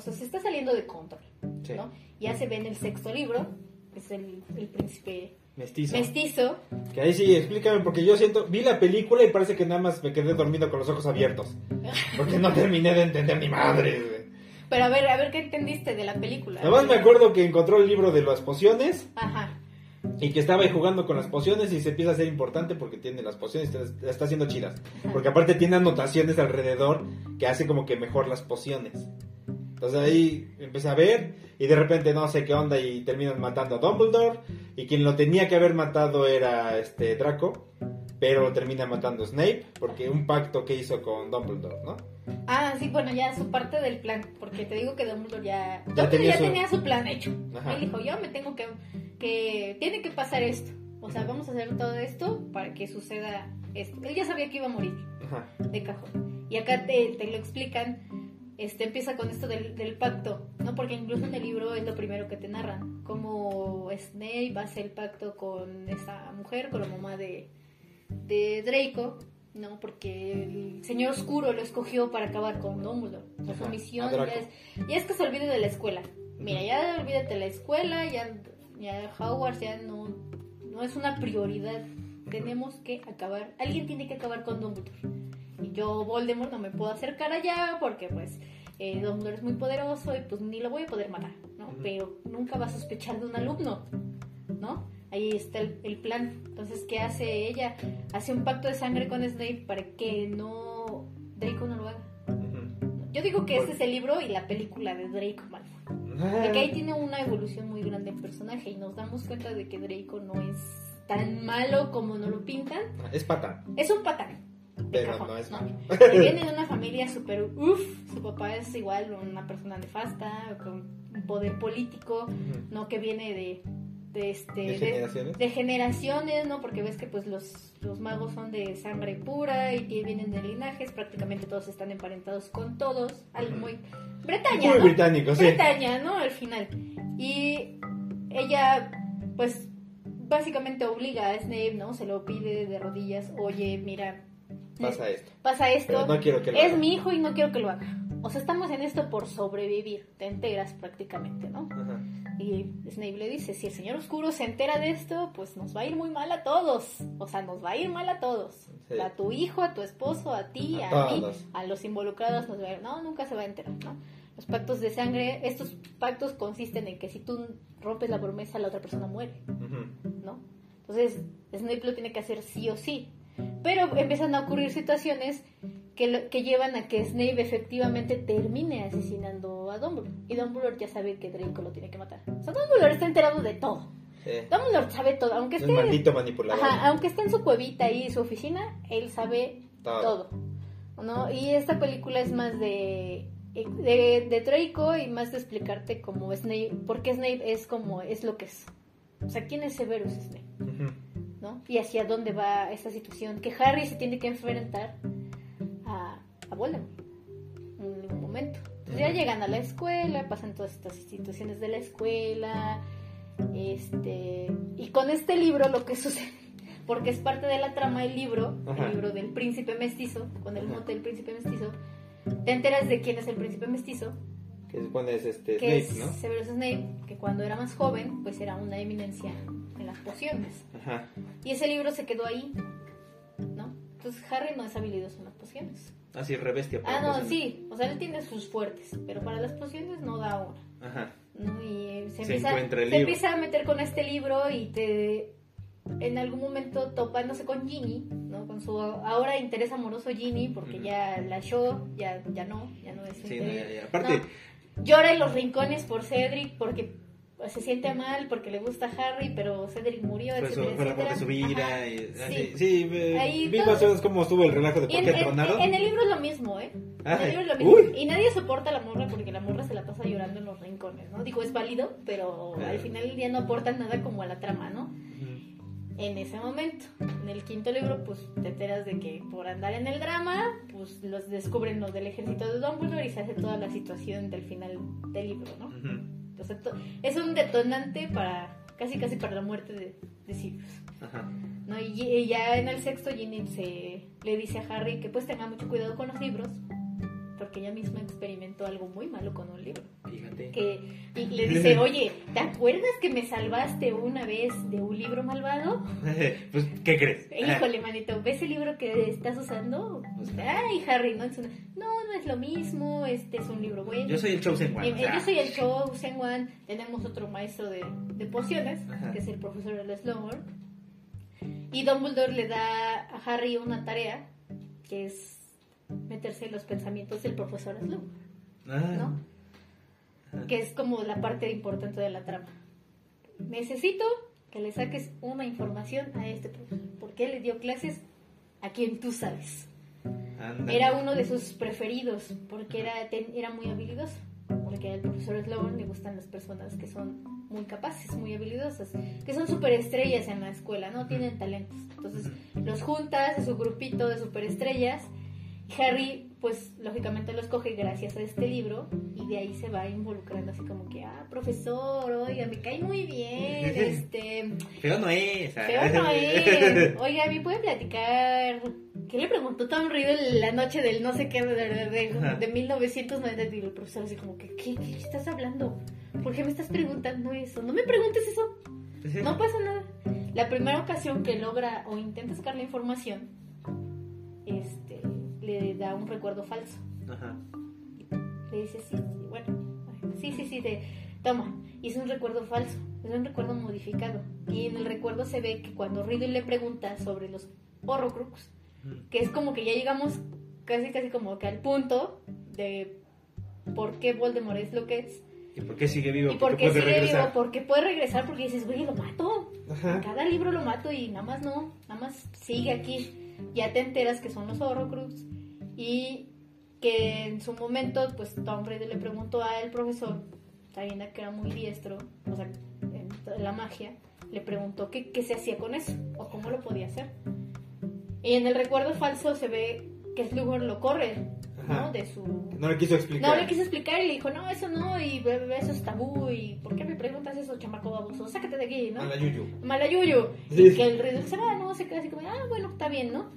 o sea, se está saliendo de control, Sí. ¿no? Ya se ve en el sexto libro, que es el, el príncipe Mestizo. mestizo, Que ahí sí, explícame, porque yo siento, vi la película y parece que nada más me quedé dormido con los ojos abiertos. Porque no terminé de entender ni madre. pero a ver, a ver qué entendiste de la película. Nada más me acuerdo que encontró el libro de las pociones Ajá, y que estaba ahí jugando con las pociones y se empieza a ser importante porque tiene las pociones las está haciendo chidas. Porque aparte tiene anotaciones alrededor que hace como que mejor las pociones. Entonces ahí empecé a ver y de repente no sé qué onda y terminan matando a Dumbledore y quien lo tenía que haber matado era este Draco, pero lo termina matando Snape porque un pacto que hizo con Dumbledore, ¿no? Ah, sí, bueno, ya su parte del plan, porque te digo que Dumbledore ya, Ya Dumbledore tenía ya su- tenía su plan hecho. Ajá. Él dijo, yo me tengo que, que, tiene que pasar esto. O sea, vamos a hacer todo esto para que suceda esto. Él ya sabía que iba a morir Ajá. de cajón. Y acá te, te lo explican, este empieza con esto del, del pacto, ¿no? Porque incluso en el libro es lo primero que te narran, cómo Snape hace el pacto con esa mujer, con la mamá de, de Draco, ¿no? Porque el señor oscuro lo escogió para acabar con Dumbledore. O su misión ya es, ya es que se olvide de la escuela. Mira, ya olvídate de la escuela, ya, ya Hogwarts ya no, no es una prioridad. Tenemos que acabar, alguien tiene que acabar con Dumbledore. Y yo, Voldemort, no me puedo acercar allá porque pues eh, Dumbledore es muy poderoso y pues ni lo voy a poder matar, ¿no? Pero nunca va a sospechar de un alumno, ¿no? Ahí está el, el plan. Entonces, ¿qué hace ella? Hace un pacto de sangre con Snape para que no Draco no lo haga. Yo digo que ese es el libro y la película de Draco Malfoy. De que ahí tiene una evolución muy grande el personaje y nos damos cuenta de que Draco no es tan malo como nos lo pintan. Es pata. Es un patán. Pero cajón, no es ¿no? malo. Que viene de una familia súper uff. Su papá es igual una persona nefasta, con un poder político. ¿no? Que viene de, de este. ¿De generaciones? de generaciones, ¿no? Porque ves que pues los, los magos son de sangre pura y que vienen de linajes, prácticamente todos están emparentados con todos. Ujú. muy. Bretaña, Muy ¿no? británico, sí. Bretaña, ¿no? Al final. Y ella, pues, básicamente obliga a Snape, ¿no? Se lo pide de rodillas, oye, mira, Pasa esto. pasa esto, Pero no quiero que lo es haga". mi hijo y no quiero que lo haga. O sea, estamos en esto por sobrevivir, te enteras prácticamente, ¿no? Ajá. Y Snape le dice, si el señor oscuro se entera de esto, pues nos va a ir muy mal a todos. O sea, nos va a ir mal a todos. Sí. A tu hijo, a tu esposo, a ti, A a, mí, a los involucrados nos va a ir. No, nunca se va a enterar, ¿no? Los pactos de sangre, estos pactos consisten en que si tú rompes la promesa, la otra persona muere. ¿no? Entonces, Snape lo tiene que hacer sí o sí. Pero empiezan a ocurrir situaciones que, lo- que llevan a que Snape efectivamente termine asesinando a Dumbledore. Y Dumbledore ya sabe que Draco lo tiene que matar. O sea, Dumbledore está enterado de todo. Sí. Dumbledore sabe todo, aunque Es esté, maldito manipulador. ajá, aunque esté en su cuevita ahí, su oficina, él sabe Todo. todo. ¿no? Y esta película es más de, de, de Draco y más de explicarte cómo Snape, por qué Snape es como es lo que es. O sea, ¿quién es Severus Snape? Ujú. ¿No? Y hacia dónde va esta situación. Que Harry se tiene que enfrentar a, a Voldemort en algún momento. Entonces ya llegan a la escuela, pasan todas estas situaciones de la escuela. Este, y con este libro lo que sucede, porque es parte de la trama del libro, Ajá. el libro del príncipe mestizo, con el mote del príncipe mestizo, te enteras de quién es el príncipe mestizo, Que es este que Snape, es ¿no? Severus Snape, que cuando era más joven, pues era una eminencia en las pociones. Ajá. Y ese libro se quedó ahí, ¿no? Entonces Harry no es habilidoso en las pociones. Así rebestia. por Ah, no, cosas. sí, o sea, él tiene sus fuertes, pero para las pociones no da una, Ajá. ¿no? Y eh, se, Se empieza, encuentra el se libro. empieza a meter con este libro y te... En algún momento topándose con Ginny, ¿no? Con su ahora interés amoroso Ginny, porque ya la show, ya, ya no, ya no es Sí, no, interés. ya, ya. Aparte, No, llora en los rincones por Cedric, porque pues, se siente mal, porque le gusta Harry, pero Cedric murió, la parte de su vida. Y, Sí. sí, eh, Ahí vi todo- más o menos cómo estuvo el relajo de por en, qué en- tronaron. en el libro es lo mismo, ¿eh? En el libro es lo mismo. uy. Y nadie soporta a la morra porque la morra se la pasa llorando en los rincones, ¿no? Digo, es válido, pero al final ya no aporta nada como a la trama, ¿no? En ese momento. En el quinto libro, pues te enteras de que por andar en el drama, pues los descubren los del ejército de Dumbledore y se hace toda la situación del final del libro, ¿no? Entonces, to- es un detonante para, casi casi para la muerte de, de Sirius. Ajá. ¿no? Y, y ya en el sexto Ginny se le dice a Harry que pues tenga mucho cuidado con los libros, porque ella misma experimentó algo muy malo con un libro. Fíjate. Que y le dice, oye, ¿te acuerdas que me salvaste una vez de un libro malvado? pues, ¿qué crees? Híjole, manito, ¿ves el libro que estás usando? Pues, Ay, Harry, no, es una- no, no es lo mismo, este es un libro bueno. Yo soy el Chosen One. Eh, sea, yo soy el Chosen One, tenemos otro maestro de, de pociones, Ajá. que es el profesor de. Y Dumbledore le da a Harry una tarea, que es meterse en los pensamientos del profesor Slughorn, Ah. ¿no? Que es como la parte importante de la trama. Necesito que le saques una información a este profesor, porque él le dio clases a quien tú sabes. Era uno de sus preferidos porque era, era muy habilidoso. Porque al profesor Sloan le gustan las personas que son muy capaces, muy habilidosas, que son superestrellas en la escuela, ¿no? Tienen talentos. Entonces los juntas a su grupito de superestrellas y Harry, pues lógicamente los coge gracias a este libro y de ahí se va involucrando así como que, ah, profesor, oiga, me cae muy bien, este... Feo no es. ah. Pero no es. Oiga, ¿me puede platicar? ¿Qué le preguntó Tom Riddle la noche del no sé qué de, de, de 1990? Y el profesor así como que, ¿qué, ¿qué estás hablando? ¿Por qué me estás preguntando eso? No me preguntes eso. No pasa nada. La primera ocasión que logra o intenta sacar la información, este, le da un recuerdo falso. Ajá. Le dice, sí, sí, bueno, sí, sí, sí, te, toma. Y es un recuerdo falso, es un recuerdo modificado. Y en el recuerdo se ve que cuando Riddle le pregunta sobre los Horrocrux, que es como que ya llegamos casi, casi como que al punto de por qué Voldemort es lo que es. ¿Y por qué sigue vivo? Y por qué sigue regresar? vivo, porque puede regresar, porque dices, güey, lo mato. Ajá. Cada libro lo mato y nada más no, nada más sigue aquí. Ya te enteras que son los Horrocrux y que en su momento, pues Tom Riddle le preguntó al profesor, sabiendo que era muy diestro, o sea, en la magia, le preguntó qué, qué se hacía con eso o cómo lo podía hacer. Y en el recuerdo falso se ve que Slughorn lo corre, Ajá. ¿no? De su No le quiso explicar. no le quise explicar y le dijo, no, eso no, y eso es tabú, y ¿por qué me preguntas eso, chamaco baboso? Sácate de aquí, ¿no? A la yuyu. Malayuyo. Sí. Y que el rey se va, ¿no? Se queda así como, ah, bueno, está bien, ¿no?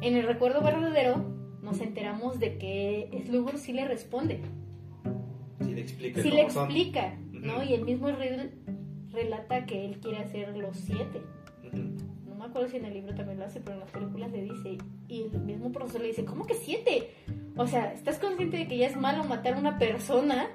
En el recuerdo verdadero nos enteramos de que Slughorn sí le responde, Sí le explica sí le son. explica, ¿no? Y el mismo Riddle relata que él quiere hacer los siete. No me acuerdo si en el libro también lo hace, pero en las películas le dice. Y el mismo profesor le dice, ¿cómo que siete? O sea, ¿estás consciente de que ya es malo matar a una persona?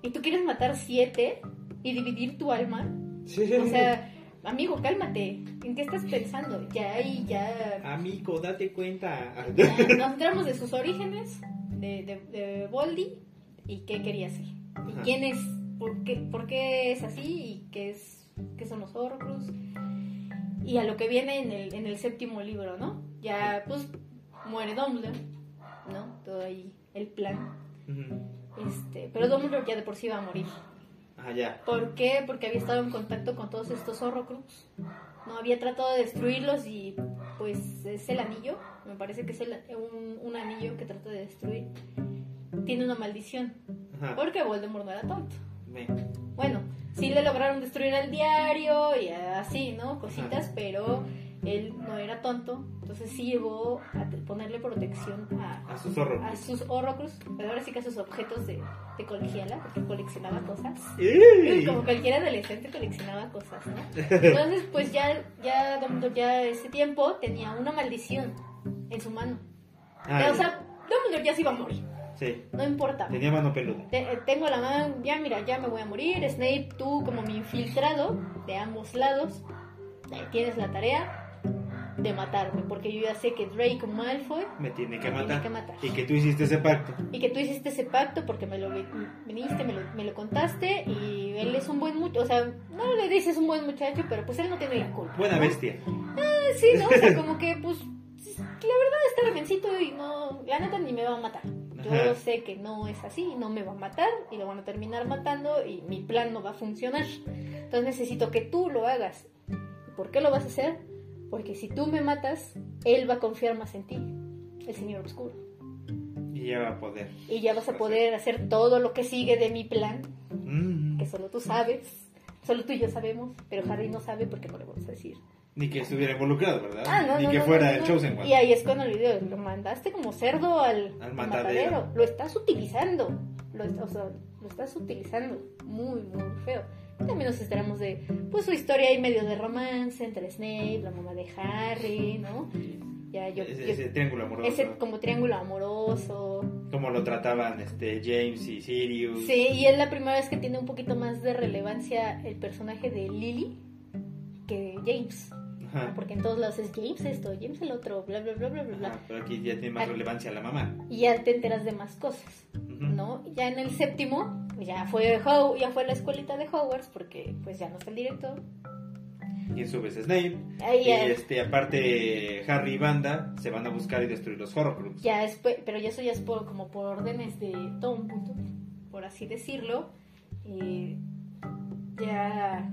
¿Y tú quieres matar siete? ¿Y dividir tu alma? Sí. O sea, amigo, cálmate. ¿En qué estás pensando? Ya ahí, ya... Amigo, date cuenta. ya nos enteramos de sus orígenes, de, de, de Voldy, y qué quería hacer. Y Ajá. quién es, por qué, por qué es así, y qué, es, qué son los Horcrux. Y a lo que viene en el, en el séptimo libro, ¿no? Ya, pues, muere Dumbledore, ¿no? Todo ahí, el plan. Este, pero Dumbledore ya de por sí iba a morir. Ah. ¿Por qué? Porque había estado en contacto con todos estos Horrocrux. No había tratado de destruirlos y pues es el anillo. Me parece que es el- un, un anillo que trata de destruir. Tiene una maldición. Ajá. Porque Voldemort no era tonto. Bueno, sí le lograron destruir el diario y así, ¿no? Cositas, pero él no era tonto. Entonces sí llegó a ponerle protección a, A sus horrocrux. a sus Horrocrux. Pero ahora sí que a sus objetos de, de colegiala, porque coleccionaba cosas. ¡Ey! Como cualquier adolescente coleccionaba cosas, ¿no? Entonces, pues ya, ya, Dumbledore ya ese tiempo tenía una maldición en su mano. Ah, o sea, Dumbledore ya se iba a morir, sí. no importa. Tenía mano peluda. Te- eh, tengo la mano, ya mira, ya me voy a morir. Snape, tú como mi infiltrado de ambos lados, eh, tienes la tarea de matarme, porque yo ya sé que Draco Malfoy Me tiene que Me tiene matar. que matar. Y que tú hiciste ese pacto. y que tú hiciste ese pacto porque me lo vi- viniste, me lo, me lo contaste y él es un buen muchacho, o sea, no le dices un buen muchacho, pero pues él no tiene la culpa. Buena ¿no? bestia. Sí, ¿no? O sea, como que pues la verdad está remencito y no, la neta ni me va a matar. Yo Ajá. sé que no es así, no me va a matar y lo van a terminar matando y mi plan no va a funcionar. Entonces necesito que tú lo hagas. ¿Y ¿Por qué lo vas a hacer? Porque si tú me matas, él va a confiar más en ti, el Señor Oscuro. Y ya va a poder. Y ya vas a poder hacer todo lo que sigue de mi plan, Mm. que solo tú sabes, solo tú y yo sabemos, pero Harry no sabe porque no le vamos a decir. Ni que estuviera involucrado, ¿verdad? Ah, no, Ni no, que no, fuera el. Chosen One. Y ahí es cuando le digo, lo mandaste como cerdo al, Al matadero. Lo estás utilizando. Lo, o sea, lo estás utilizando. Muy, muy feo. También nos enteramos de, pues, su historia ahí medio de romance entre Snape, la mamá de Harry, ¿no? Ya yo... ese, yo- triángulo amoroso. ese como triángulo amoroso. Como lo trataban este James y Sirius. Sí, y es la primera vez que tiene un poquito más de relevancia el personaje de Lily que James. Ajá. Porque en todos lados es James esto, James el otro, bla, bla, bla, bla, bla, bla. Ajá, pero aquí ya tiene más Ah. relevancia la mamá. Y ya te enteras de más cosas. ¿no? Ya en el séptimo, ya fue How, ya fue la escuelita de Hogwarts, porque pues ya no está el director. Y en su vez Snape. Ahí Y este, aparte, Harry y Banda se van a buscar y destruir los Horcrux. ya es, pe- pero ya eso ya es por, como por órdenes de Dumbledore, por así decirlo. Y ya,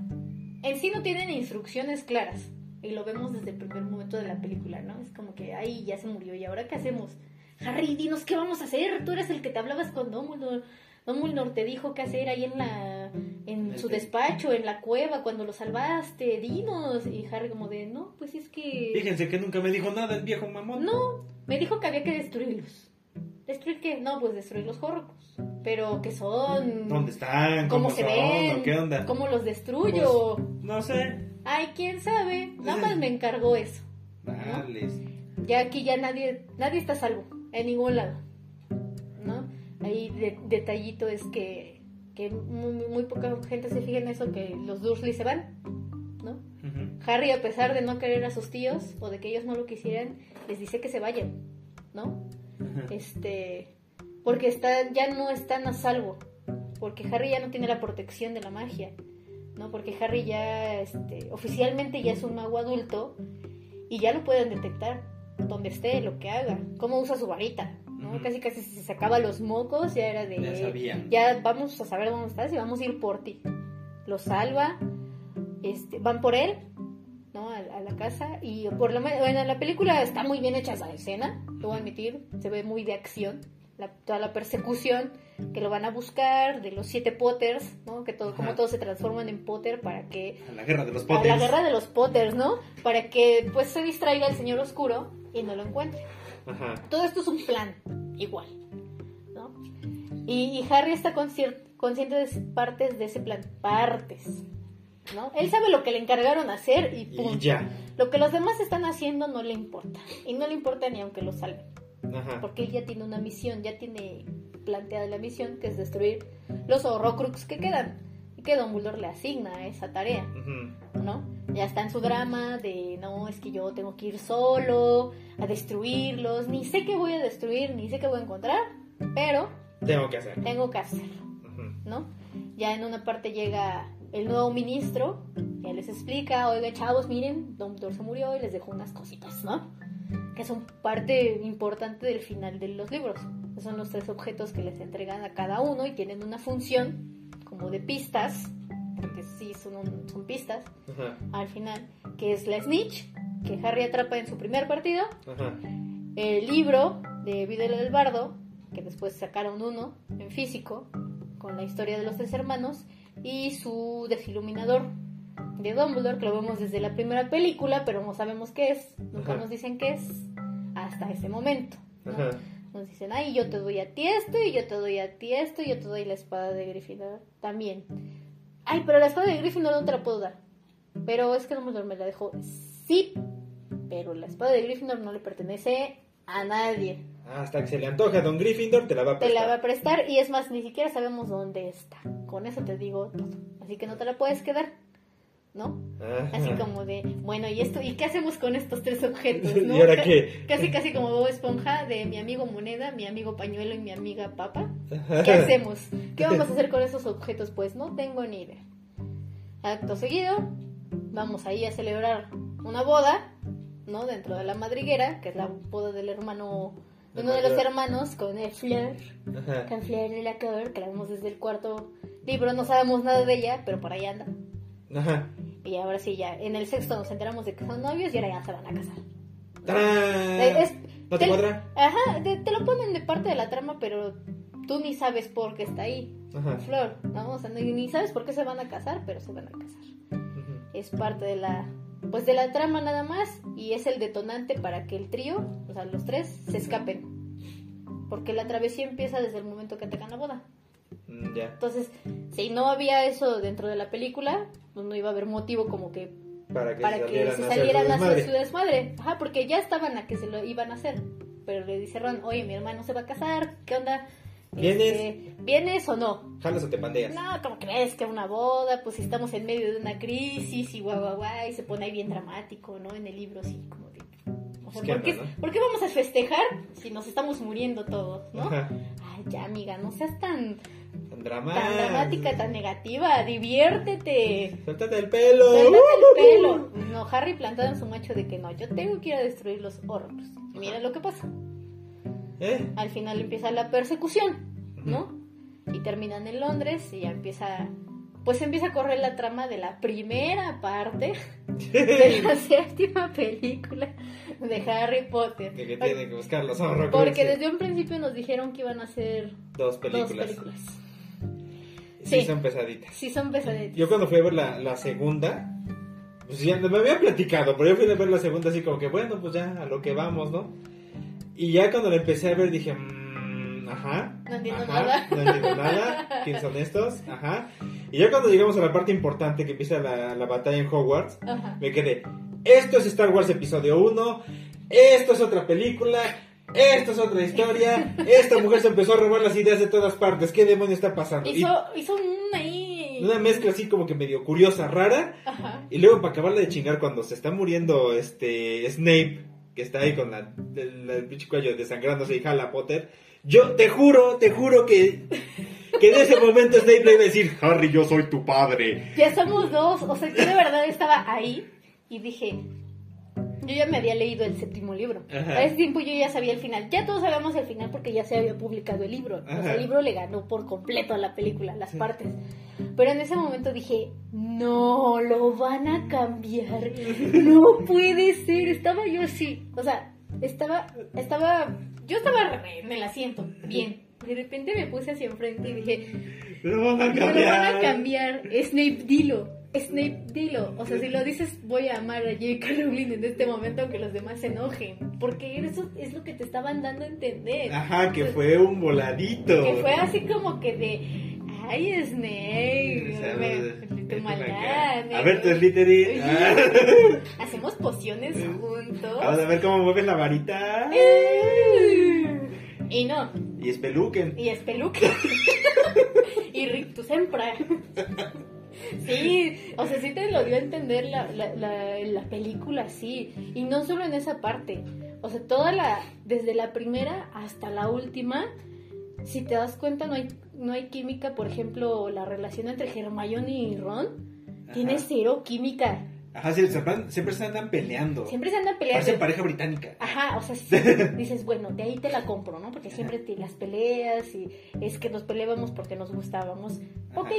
en sí no tienen instrucciones claras. Y lo vemos desde el primer momento de la película, ¿no? Es como que, ay, ya se murió, ¿y ahora qué hacemos? Harry, dinos qué vamos a hacer. Tú eres el que te hablabas con Dumbledore. Dumbledore te dijo qué hacer ahí en la en su despacho, en la cueva, cuando lo salvaste. Dinos. Y Harry como de, no, pues es que... Fíjense que nunca me dijo nada el viejo mamón. No, me dijo que había que destruirlos. ¿Destruir qué? No, pues destruir los horrocrux. Pero que son... ¿Dónde están? ¿Cómo, ¿Cómo, se son? ven? ¿O ¿Qué onda? ¿Cómo los destruyo? No sé. Ay, quién sabe. Nada más me encargó eso. Vale. Ya aquí ya nadie, nadie está a salvo, en ningún lado. Ahí de- detallito es que, que muy, muy poca gente se fija en eso, que los Dursley se van, ¿no? Harry, a pesar de no querer a sus tíos o de que ellos no lo quisieran, les dice que se vayan, ¿no? Este, porque está, ya no están a salvo, porque Harry ya no tiene la protección de la magia, ¿no? Porque Harry ya, este, oficialmente ya es un mago adulto y ya lo pueden detectar, donde esté, lo que haga, cómo usa su varita, ¿no? Ujú. Casi casi si se sacaba los mocos, ya era de... Ya sabían. Ya vamos a saber dónde estás y vamos a ir por ti. Lo salva, este, van por él, ¿no? A, a la casa y por lo menos, bueno, en la película está muy bien hecha esa escena, lo voy a admitir, se ve muy de acción, la, toda la persecución que lo van a buscar de los siete Potters, ¿no? Que todo, como Ajá. todos se transforman en Potter para que A la guerra de los a potes. la guerra de los Potters, ¿no? Para que pues se distraiga el señor oscuro y no lo encuentre. Ajá. Todo esto es un plan, igual, ¿no? Y, y Harry está consciente de partes de ese plan, partes, ¿no? Él sabe lo que le encargaron hacer y punto. Y ya. Lo que los demás están haciendo no le importa. Y no le importa ni aunque lo salven. Ajá. Porque él ya tiene una misión, ya tiene planteada la misión, que es destruir los Horrocrux que quedan. Y que Dumbledore le asigna esa tarea. ¿no? Ya está en su drama de no, es que yo tengo que ir solo a destruirlos, ni sé qué voy a destruir, ni sé qué voy a encontrar, pero Tengo que hacer. tengo que hacerlo. ¿no? Ya en una parte llega el nuevo ministro, ya les explica, oiga chavos, miren, Dumbledore se murió y les dejó unas cositas, ¿no? Que son parte importante del final de los libros. Son los tres objetos que les entregan a cada uno y tienen una función como de pistas, porque sí son, un- son pistas, Ajá. al final, que es la Snitch, que Harry atrapa en su primer partido, Ajá. el libro de Vida del Bardo, que después sacaron uno en físico, con la historia de los tres hermanos, y su desiluminador de Dumbledore, que lo vemos desde la primera película, pero no sabemos qué es, nunca Ajá. nos dicen qué es, hasta ese momento. ¿no? Nos dicen, ay, yo te doy a ti esto, y yo te doy a ti esto, y yo te doy la espada de Gryffindor también. Ay, pero la espada de Gryffindor no te la puedo dar. Pero es que Dumbledore me la dejó. Sí, pero la espada de Gryffindor no le pertenece a nadie. Hasta que se le antoja a Don Gryffindor, te la va a Te prestar. la va a prestar y es más, ni siquiera sabemos dónde está. Con eso te digo todo. Así que no te la puedes quedar, ¿no? Ajá. Así como de, bueno, ¿y esto? ¿Y qué hacemos con estos tres objetos? ¿no? ¿Y ahora qué? Casi, casi como Bob Esponja de mi amigo Moneda, mi amigo Pañuelo y mi amiga Papa. Ajá. ¿Qué hacemos? ¿Qué vamos a hacer con esos objetos? Pues no tengo ni idea. Acto seguido, vamos ahí a celebrar una boda, ¿no? Dentro de la madriguera, que es la boda del hermano, de uno de los hermanos, con el Fleur, con Fleur de la Coeur, que la vemos desde el cuarto libro, no sabemos nada de ella, pero por ahí anda. Ajá. Y ahora sí, ya, en el sexto nos enteramos de que son novios y ahora ya se van a casar. ¡Tarán! Eh, es- ¿No te te- cuadra? Ajá, te, te lo ponen de parte de la trama, pero tú ni sabes por qué está ahí. Ajá. Flor, ¿no? O sea, ni, ni sabes por qué se van a casar, pero se van a casar. Es parte de la, pues de la trama nada más y es el detonante para que el trío, o sea, los tres, se escapen. Porque la travesía empieza desde el momento que atacan la boda. Mm, ya. Entonces, si no había eso dentro de la película, pues no iba a haber motivo como que Para que, para que salieran se a hacer salieran a hacer su desmadre. Ajá, porque ya estaban a que se lo iban a hacer. Pero le dice Ron, oye, mi hermano se va a casar, ¿qué onda? ¿Vienes? Este, ¿Vienes o no? Jalas o te pandeas. No, como crees que una boda, pues estamos en medio de una crisis y guau, guau, guau, y se pone ahí bien dramático, ¿no? En el libro, así como de... O sea, ¿Qué ¿por, qué, onda, no? por qué vamos a festejar si nos estamos muriendo todos, no? Ajá. Ay, ya, amiga, no seas tan, Tan dramática. tan dramática, tan negativa, diviértete. Suéltate el pelo. Suéltate el pelo. No, Harry plantado en su macho de que no, yo tengo que ir a destruir los Horrocrux. Y mira lo que pasa. ¿Eh? Al final empieza la persecución, ¿no? Y terminan en Londres y ya empieza, pues empieza a correr la trama de la primera parte de la séptima película de Harry Potter. De que tiene que buscar los horrores. Porque desde un principio nos dijeron que iban a ser Dos películas. dos películas. Sí, Sí. son pesaditas. Sí, son pesaditas. Yo cuando fui a ver la, la segunda, pues ya me había platicado, pero yo fui a ver la segunda así como que, bueno, pues ya a lo que vamos, ¿no? Y ya cuando la empecé a ver dije, mmm, ajá. No entiendo ajá, nada. No entiendo nada. ¿Quiénes son estos? Ajá. Y ya cuando llegamos a la parte importante que empieza la, la batalla en Hogwarts, Ajá. me quedé, esto es Star Wars Episodio 1, esto es otra película, esto es otra historia, esta mujer se empezó a robar las ideas de todas partes, ¿qué demonio está pasando? Y Hizo, ahí. una mezcla así como que medio curiosa, rara, Ajá. y luego para acabarla de chingar cuando se está muriendo este Snape, que está ahí con la, el, el pinche cuello desangrándose y jala a Potter, yo te juro, te juro que... Que en ese momento Snape le iba a decir, Harry, yo soy tu padre. Ya somos dos. O sea, yo de verdad estaba ahí y dije. Yo ya me había leído el séptimo libro. Ajá. A ese tiempo yo ya sabía el final. Ya todos sabíamos el final porque ya se había publicado el libro. O sea, el libro le ganó por completo a la película, las partes. Pero en ese momento dije, no, lo van a cambiar. No puede ser. Estaba yo así. O sea, estaba, estaba, yo estaba en el asiento, bien. De repente me puse hacia enfrente y dije, Lo van a me lo cambiar. van a cambiar. Snape, dilo. Snape, dilo. O sea, si lo dices, voy a amar a J.K. Rowling en este momento, aunque los demás se enojen. Porque eso es lo que te estaban dando a entender. Ajá, que fue un voladito. Que fue así como que de. Ay, Snape. Sea, me- maldad. A ver tu Slytherin. Ah. Hacemos pociones juntos. Vamos a ver cómo mueven la varita. Y no, Y espeluquen. y es peluque. y rictus sempra. Sí, o sea, sí te lo dio a entender la, la, la, la película, sí. Y no solo en esa parte. O sea, toda la. Desde la primera hasta la última. Si te das cuenta, no hay, no hay química. Por ejemplo, la relación entre Hermione y Ron. Tiene cero química. Ajá, sí, siempre, siempre se andan peleando. Siempre se andan peleando. Parece pareja británica. Ajá, o sea, sí, dices, bueno, de ahí te la compro, ¿no? Porque siempre te las peleas y es que nos peleábamos porque nos gustábamos. Ajá. Ok,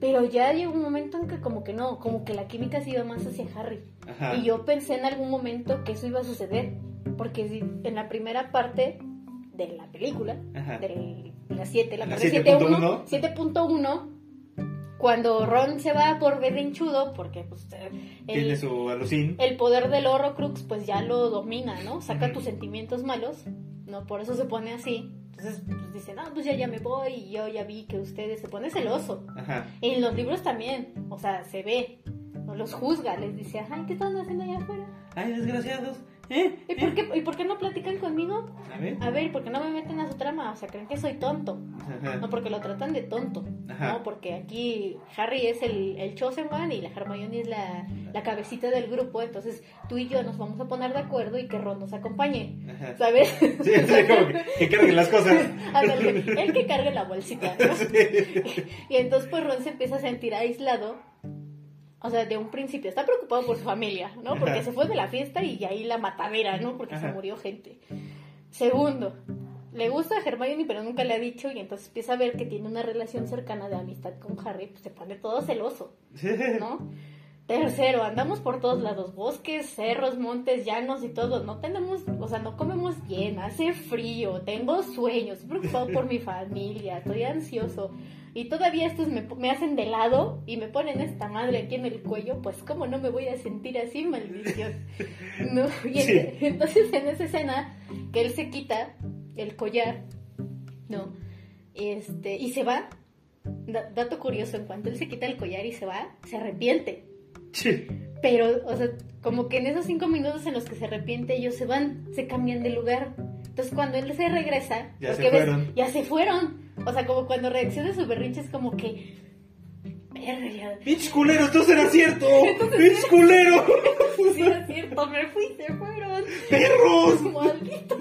pero ya llegó un momento en que como que no, como que la química se iba más hacia Harry. Ajá. Y yo pensé en algún momento que eso iba a suceder, porque en la primera parte de la película, Ajá. de la 7, la La parte 7.1. 7.1, cuando Ron se va por berrinchudo, porque pues el- Tiene su alucín. el poder del Horrocrux pues ya lo domina, ¿no? Saca tus sentimientos malos, ¿no? Por eso se pone así. Entonces pues, dice, no, pues ya, ya me voy y yo ya vi que ustedes se pone celoso. Ajá. En los libros también, o sea, se ve, no los juzga, les dice, ay, ¿qué están haciendo allá afuera? Ay, desgraciados. ¿Eh? ¿Y por qué, ¿y por qué no platican conmigo? A ver. A ver, ¿por qué no me meten a su trama? O sea, creen que soy tonto. Ajá. No, porque lo tratan de tonto. Ajá. No, porque aquí Harry es el, el chosen one y la Hermione es la, la cabecita del grupo. Entonces tú y yo nos vamos a poner de acuerdo y que Ron nos acompañe. Ajá. ¿Sabes? Sí, sí, como que, que carguen las cosas. Ándale, el que cargue la bolsita. ¿no? Sí. Y entonces pues Ron se empieza a sentir aislado. O sea, de un principio está preocupado por su familia, ¿no? Porque se fue de la fiesta y ahí la matadera, ¿no? Porque se murió gente. Segundo, le gusta a Hermione pero nunca le ha dicho y entonces empieza a ver que tiene una relación cercana de amistad con Harry, pues se pone todo celoso, ¿no? Tercero, andamos por todos lados, bosques, cerros, montes, llanos y todo. No tenemos, o sea, no comemos bien, hace frío, tengo sueños, estoy preocupado por mi familia, estoy ansioso. Y todavía estos me, me hacen de lado y me ponen esta madre aquí en el cuello, pues cómo no me voy a sentir así, maldición. No, y en- Sí. entonces en esa escena que él se quita el collar, ¿no? Este, y se va. Da- dato curioso, en cuanto él se quita el collar y se va, se arrepiente. Sí. Pero, o sea, como que en esos cinco minutos en los que se arrepiente, ellos se van, se cambian de lugar. Entonces, cuando él se regresa, Ya se ves- fueron. ya se fueron. O sea, como cuando reacciona a su berrinche es como que. Verga. ¡Pinches culeros! ¡Entonces era cierto! ¡Pinches culeros! Sí, es cierto, me fui, se fueron. ¡Perros! Malditos.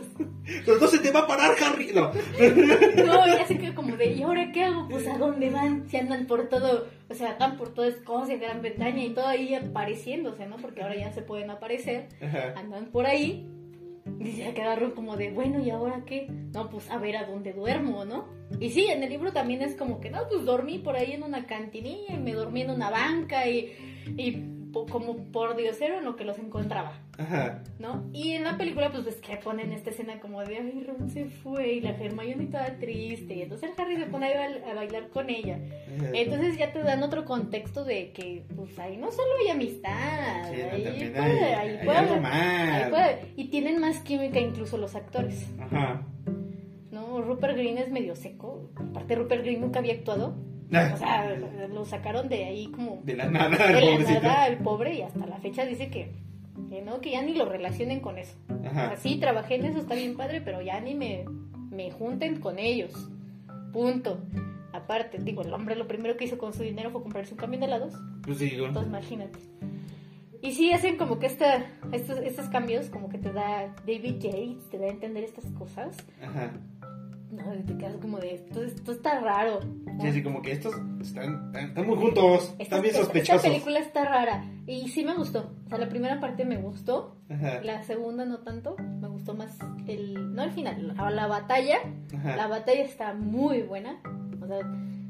¡Pero no se te va a parar, Harry! No. No, ya se queda como de, ¿y ahora qué hago? Pues a dónde van, si andan por todo, o sea, van por toda Escocia, Gran Bretaña y todo ahí apareciéndose, ¿no? Porque ahora ya se pueden aparecer, Ajá. andan por ahí. Y se quedaron como de, bueno, ¿y ahora qué? No, pues a ver a dónde duermo, ¿no? Y sí, en el libro también es como que, no, pues dormí por ahí en una cantinilla y me dormí en una banca y, y como por diosero en lo que los encontraba. Ajá. ¿no? Y en la película, pues ves que ponen esta escena como de, ay, Ron se fue y la Hermione toda triste. Y entonces el Harry se pone a, a bailar con ella. Ajá. Entonces ya te dan otro contexto de que, pues ahí no solo hay amistad, Sí, ahí, puede, hay, ahí hay puede algo haber- más. ahí puede- Y tienen más química incluso los actores, Ajá. ¿no? Rupert Green es medio seco. Aparte, Rupert Green nunca había actuado. O sea, lo, sacaron de ahí como De la nada, de la pobrecito. nada el pobre y hasta la fecha dice que, que no, que ya ni lo relacionen con eso. Ajá. Así trabajé en eso, está bien padre, pero ya ni me, me junten con ellos. Punto. Aparte, digo, el hombre lo primero que hizo con su dinero fue comprarse un camión de helados. Pues digo. Entonces, imagínate. Y sí, hacen como que esta, estos, estos cambios, como que te da David Yates, te da a entender estas cosas. Ajá. No, y te quedas como de, esto, esto está raro. ¿no? Sí, así como que estos están, están, están muy juntos. Esta, Están bien sospechosos. esta película está rara. Y sí me gustó. O sea, la primera parte me gustó. Ajá. La segunda no tanto. Me gustó más el... No el final, la, la batalla. Ajá. La batalla está muy buena. O sea,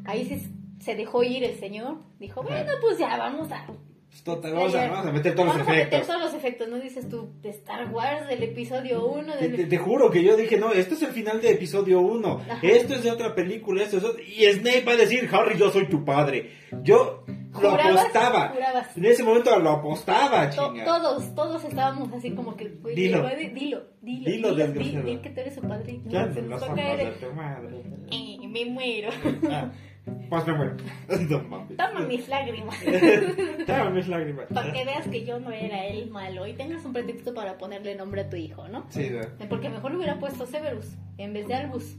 ahí sí se dejó ir el señor. Dijo, Ajá. bueno, pues ya vamos a... Pues, total, vamos, a, vamos a meter todos los vamos a meter efectos. todos los efectos, ¿no? Dices tú, de Star Wars, del episodio 1, Te, del... te- te juro que yo dije, no, esto es el final de episodio 1, Ajá. esto es de otra película, esto es otro- Y Snape va a decir, Harry, yo soy tu padre. Yo lo apostaba. Jurabas. En ese momento lo apostaba, To- todos, todos estábamos así como que, güey, Dilo. dilo, dilo, Dilo, dilo, di, desgraciado. di que tú eres su padre. No, Ya, se los nos va a ojos caer de pues me muero. No mames. Toma mis lágrimas. Toma mis lágrimas. Para que veas que yo no era el malo y tengas un pretexto para ponerle nombre a tu hijo, ¿no? Sí, ¿no? Porque mejor le hubiera puesto Severus en vez de Albus.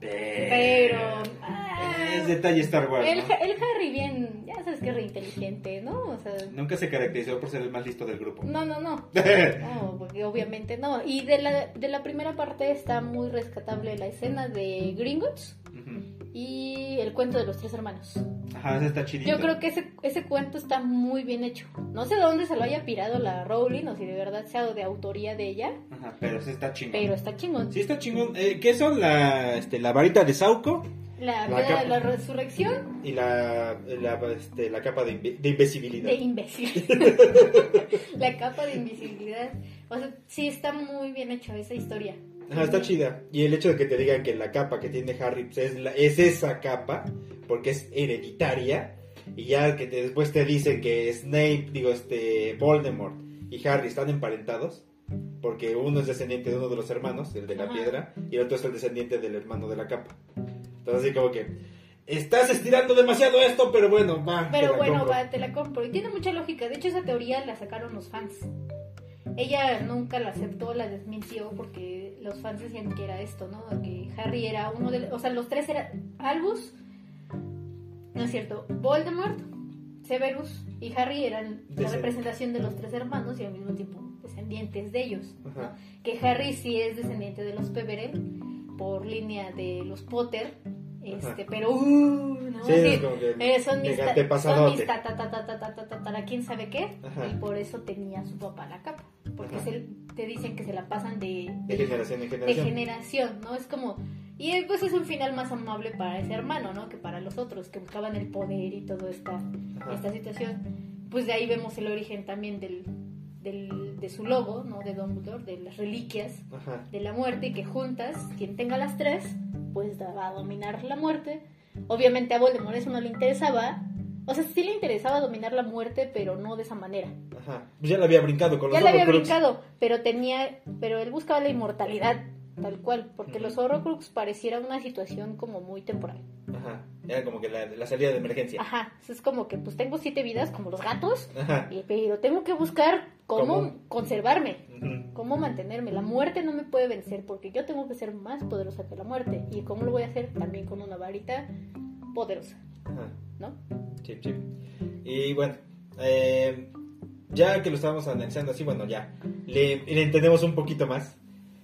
Pero... Pero. ah, Es detalle Star Wars, el, ¿no? el Harry bien, ya sabes que es re inteligente, ¿no? O sea, Nunca se caracterizó por ser el más listo del grupo. no, no, no. No, porque obviamente no. Y de la, de la primera parte está muy rescatable la escena de Gringotts Ujú. Y el cuento de los tres hermanos. Ajá, ese está chidito. Yo creo que ese, ese cuento está muy bien hecho. No sé de dónde se lo haya pirado la Rowling o si de verdad sea de autoría de ella, Ajá, pero sí está chingón. pero está chingón. Sí está chingón. Eh, ¿Qué son la, este, la varita de Sauco La, La la, capa. la resurrección y la, la, este, la capa de, inve- de invisibilidad? de imbécil. la capa de invisibilidad. O sea, sí está muy bien hecho esa historia. Ajá, está chida. Y el hecho de que te digan que la capa que tiene Harry pues, es, la- es esa capa, porque es hereditaria, y ya que te- después te dicen que Snape, digo, este, Voldemort y Harry están emparentados, porque uno es descendiente de uno de los hermanos, el de la Ajá. piedra, y el otro es el descendiente del hermano de la capa. Entonces así como que, estás estirando demasiado esto, pero bueno, va. te Pero la bueno, compro. va, te la compro. Y tiene mucha lógica. De hecho, esa teoría la sacaron los fans ella nunca la aceptó, la desmintió porque los fans decían que era esto, ¿no? Que Harry era uno de, o sea, los tres eran Albus, no es cierto, Voldemort, Severus y Harry eran la representación de los tres hermanos y al mismo tiempo descendientes de ellos, ¿no? que Harry sí es descendiente de los Peverell por línea de los Potter, este, pero uh, ¿no? Sí, sí, eh, son mis, ta, son mis ta, ta, quién sabe qué, y por eso tenía su papá la capa. Porque Ajá. se- te dicen que se la pasan de, De generación en de generación. ¿no? Es como... Y pues es un final más amable para ese hermano, ¿no? Que para los otros que buscaban el poder y toda esta, Ajá. esta situación. Pues de ahí vemos el origen también del, del, de su logo, ¿no? De Dumbledore, de las reliquias Ajá. de la muerte y que juntas, quien tenga las tres, pues va a dominar la muerte Obviamente a Voldemort eso no le interesaba. O sea, sí le interesaba dominar la muerte, pero no de esa manera. Ajá. Pues ya la había brincado con los Ya le había brincado, pero tenía, pero él buscaba la inmortalidad tal cual, porque los Horcrux pareciera una situación como muy temporal. Ajá. Era como que la, la salida de emergencia. Ajá, es como que pues tengo siete vidas como los gatos, Ajá. y- pero tengo que buscar cómo ¿Cómo? conservarme, Ujú. cómo mantenerme. La muerte no me puede vencer porque yo tengo que ser más poderosa que la muerte. ¿Y cómo lo voy a hacer? También con una varita poderosa, Ajá. ¿No? Sí, sí. Y bueno, eh, ya que lo estábamos analizando así, bueno, ya le, le entendemos un poquito más.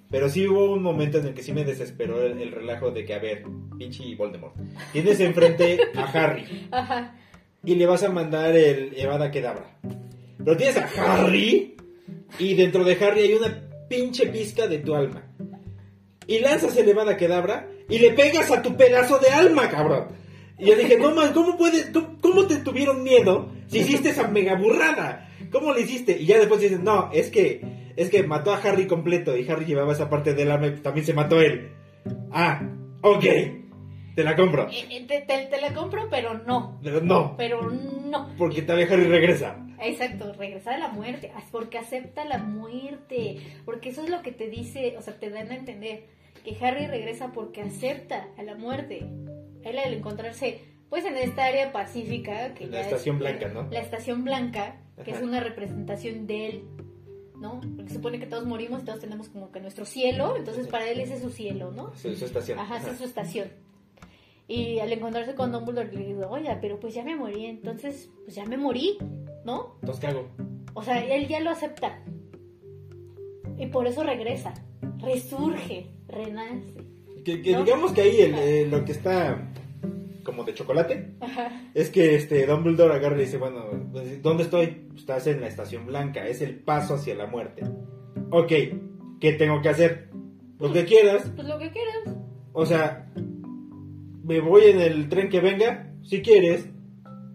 Pero sí hubo un momento en el que sí me desesperó el, el relajo de que, a ver, pinche Voldemort, tienes enfrente a Harry Ajá. y le vas a mandar el Evada Kedavra. Pero tienes a Harry y dentro de Harry hay una pinche pizca de tu alma. Y lanzas el Evada Kedavra y le pegas a tu pedazo de alma, cabrón. Y yo dije, no man, ¿cómo puedes, cómo, cómo te tuvieron miedo si hiciste esa mega burrada? ¿Cómo le hiciste? Y ya después dices, no, es que, es que mató a Harry completo y Harry llevaba esa parte del alma y también se mató él. Ah, ok, te la compro. Eh, eh, Te, te- te la compro, pero no. Pero no, Pero no. porque todavía Harry regresa. Exacto, regresar a la muerte, porque acepta la muerte, porque eso es lo que te dice, o sea, te dan a entender que Harry regresa porque acepta a la muerte. Él al encontrarse, pues en esta área pacífica, que La ya es- Estación Blanca, ¿no? La estación blanca, que Ajá. es una representación de él, ¿no? Porque se supone que todos morimos y todos tenemos como que nuestro cielo, entonces para él ese es su cielo, ¿no? Su, su estación. Ajá, Ajá. es su estación. Y al encontrarse con Dumbledore le digo, oye, pero pues ya me morí, entonces, pues ya me morí, ¿no? Entonces, ¿qué hago? O sea, él ya lo acepta. Y por eso regresa, resurge, renace. Que, que ¿No? digamos que ahí el, eh, lo que está como de chocolate Ajá. es que este Dumbledore agarra y dice, bueno, pues, ¿dónde estoy? Estás en la estación blanca, es el paso hacia la muerte. Ok, ¿qué tengo que hacer? Lo que quieras. Pues lo que quieras. O sea, me voy en el tren que venga, si quieres,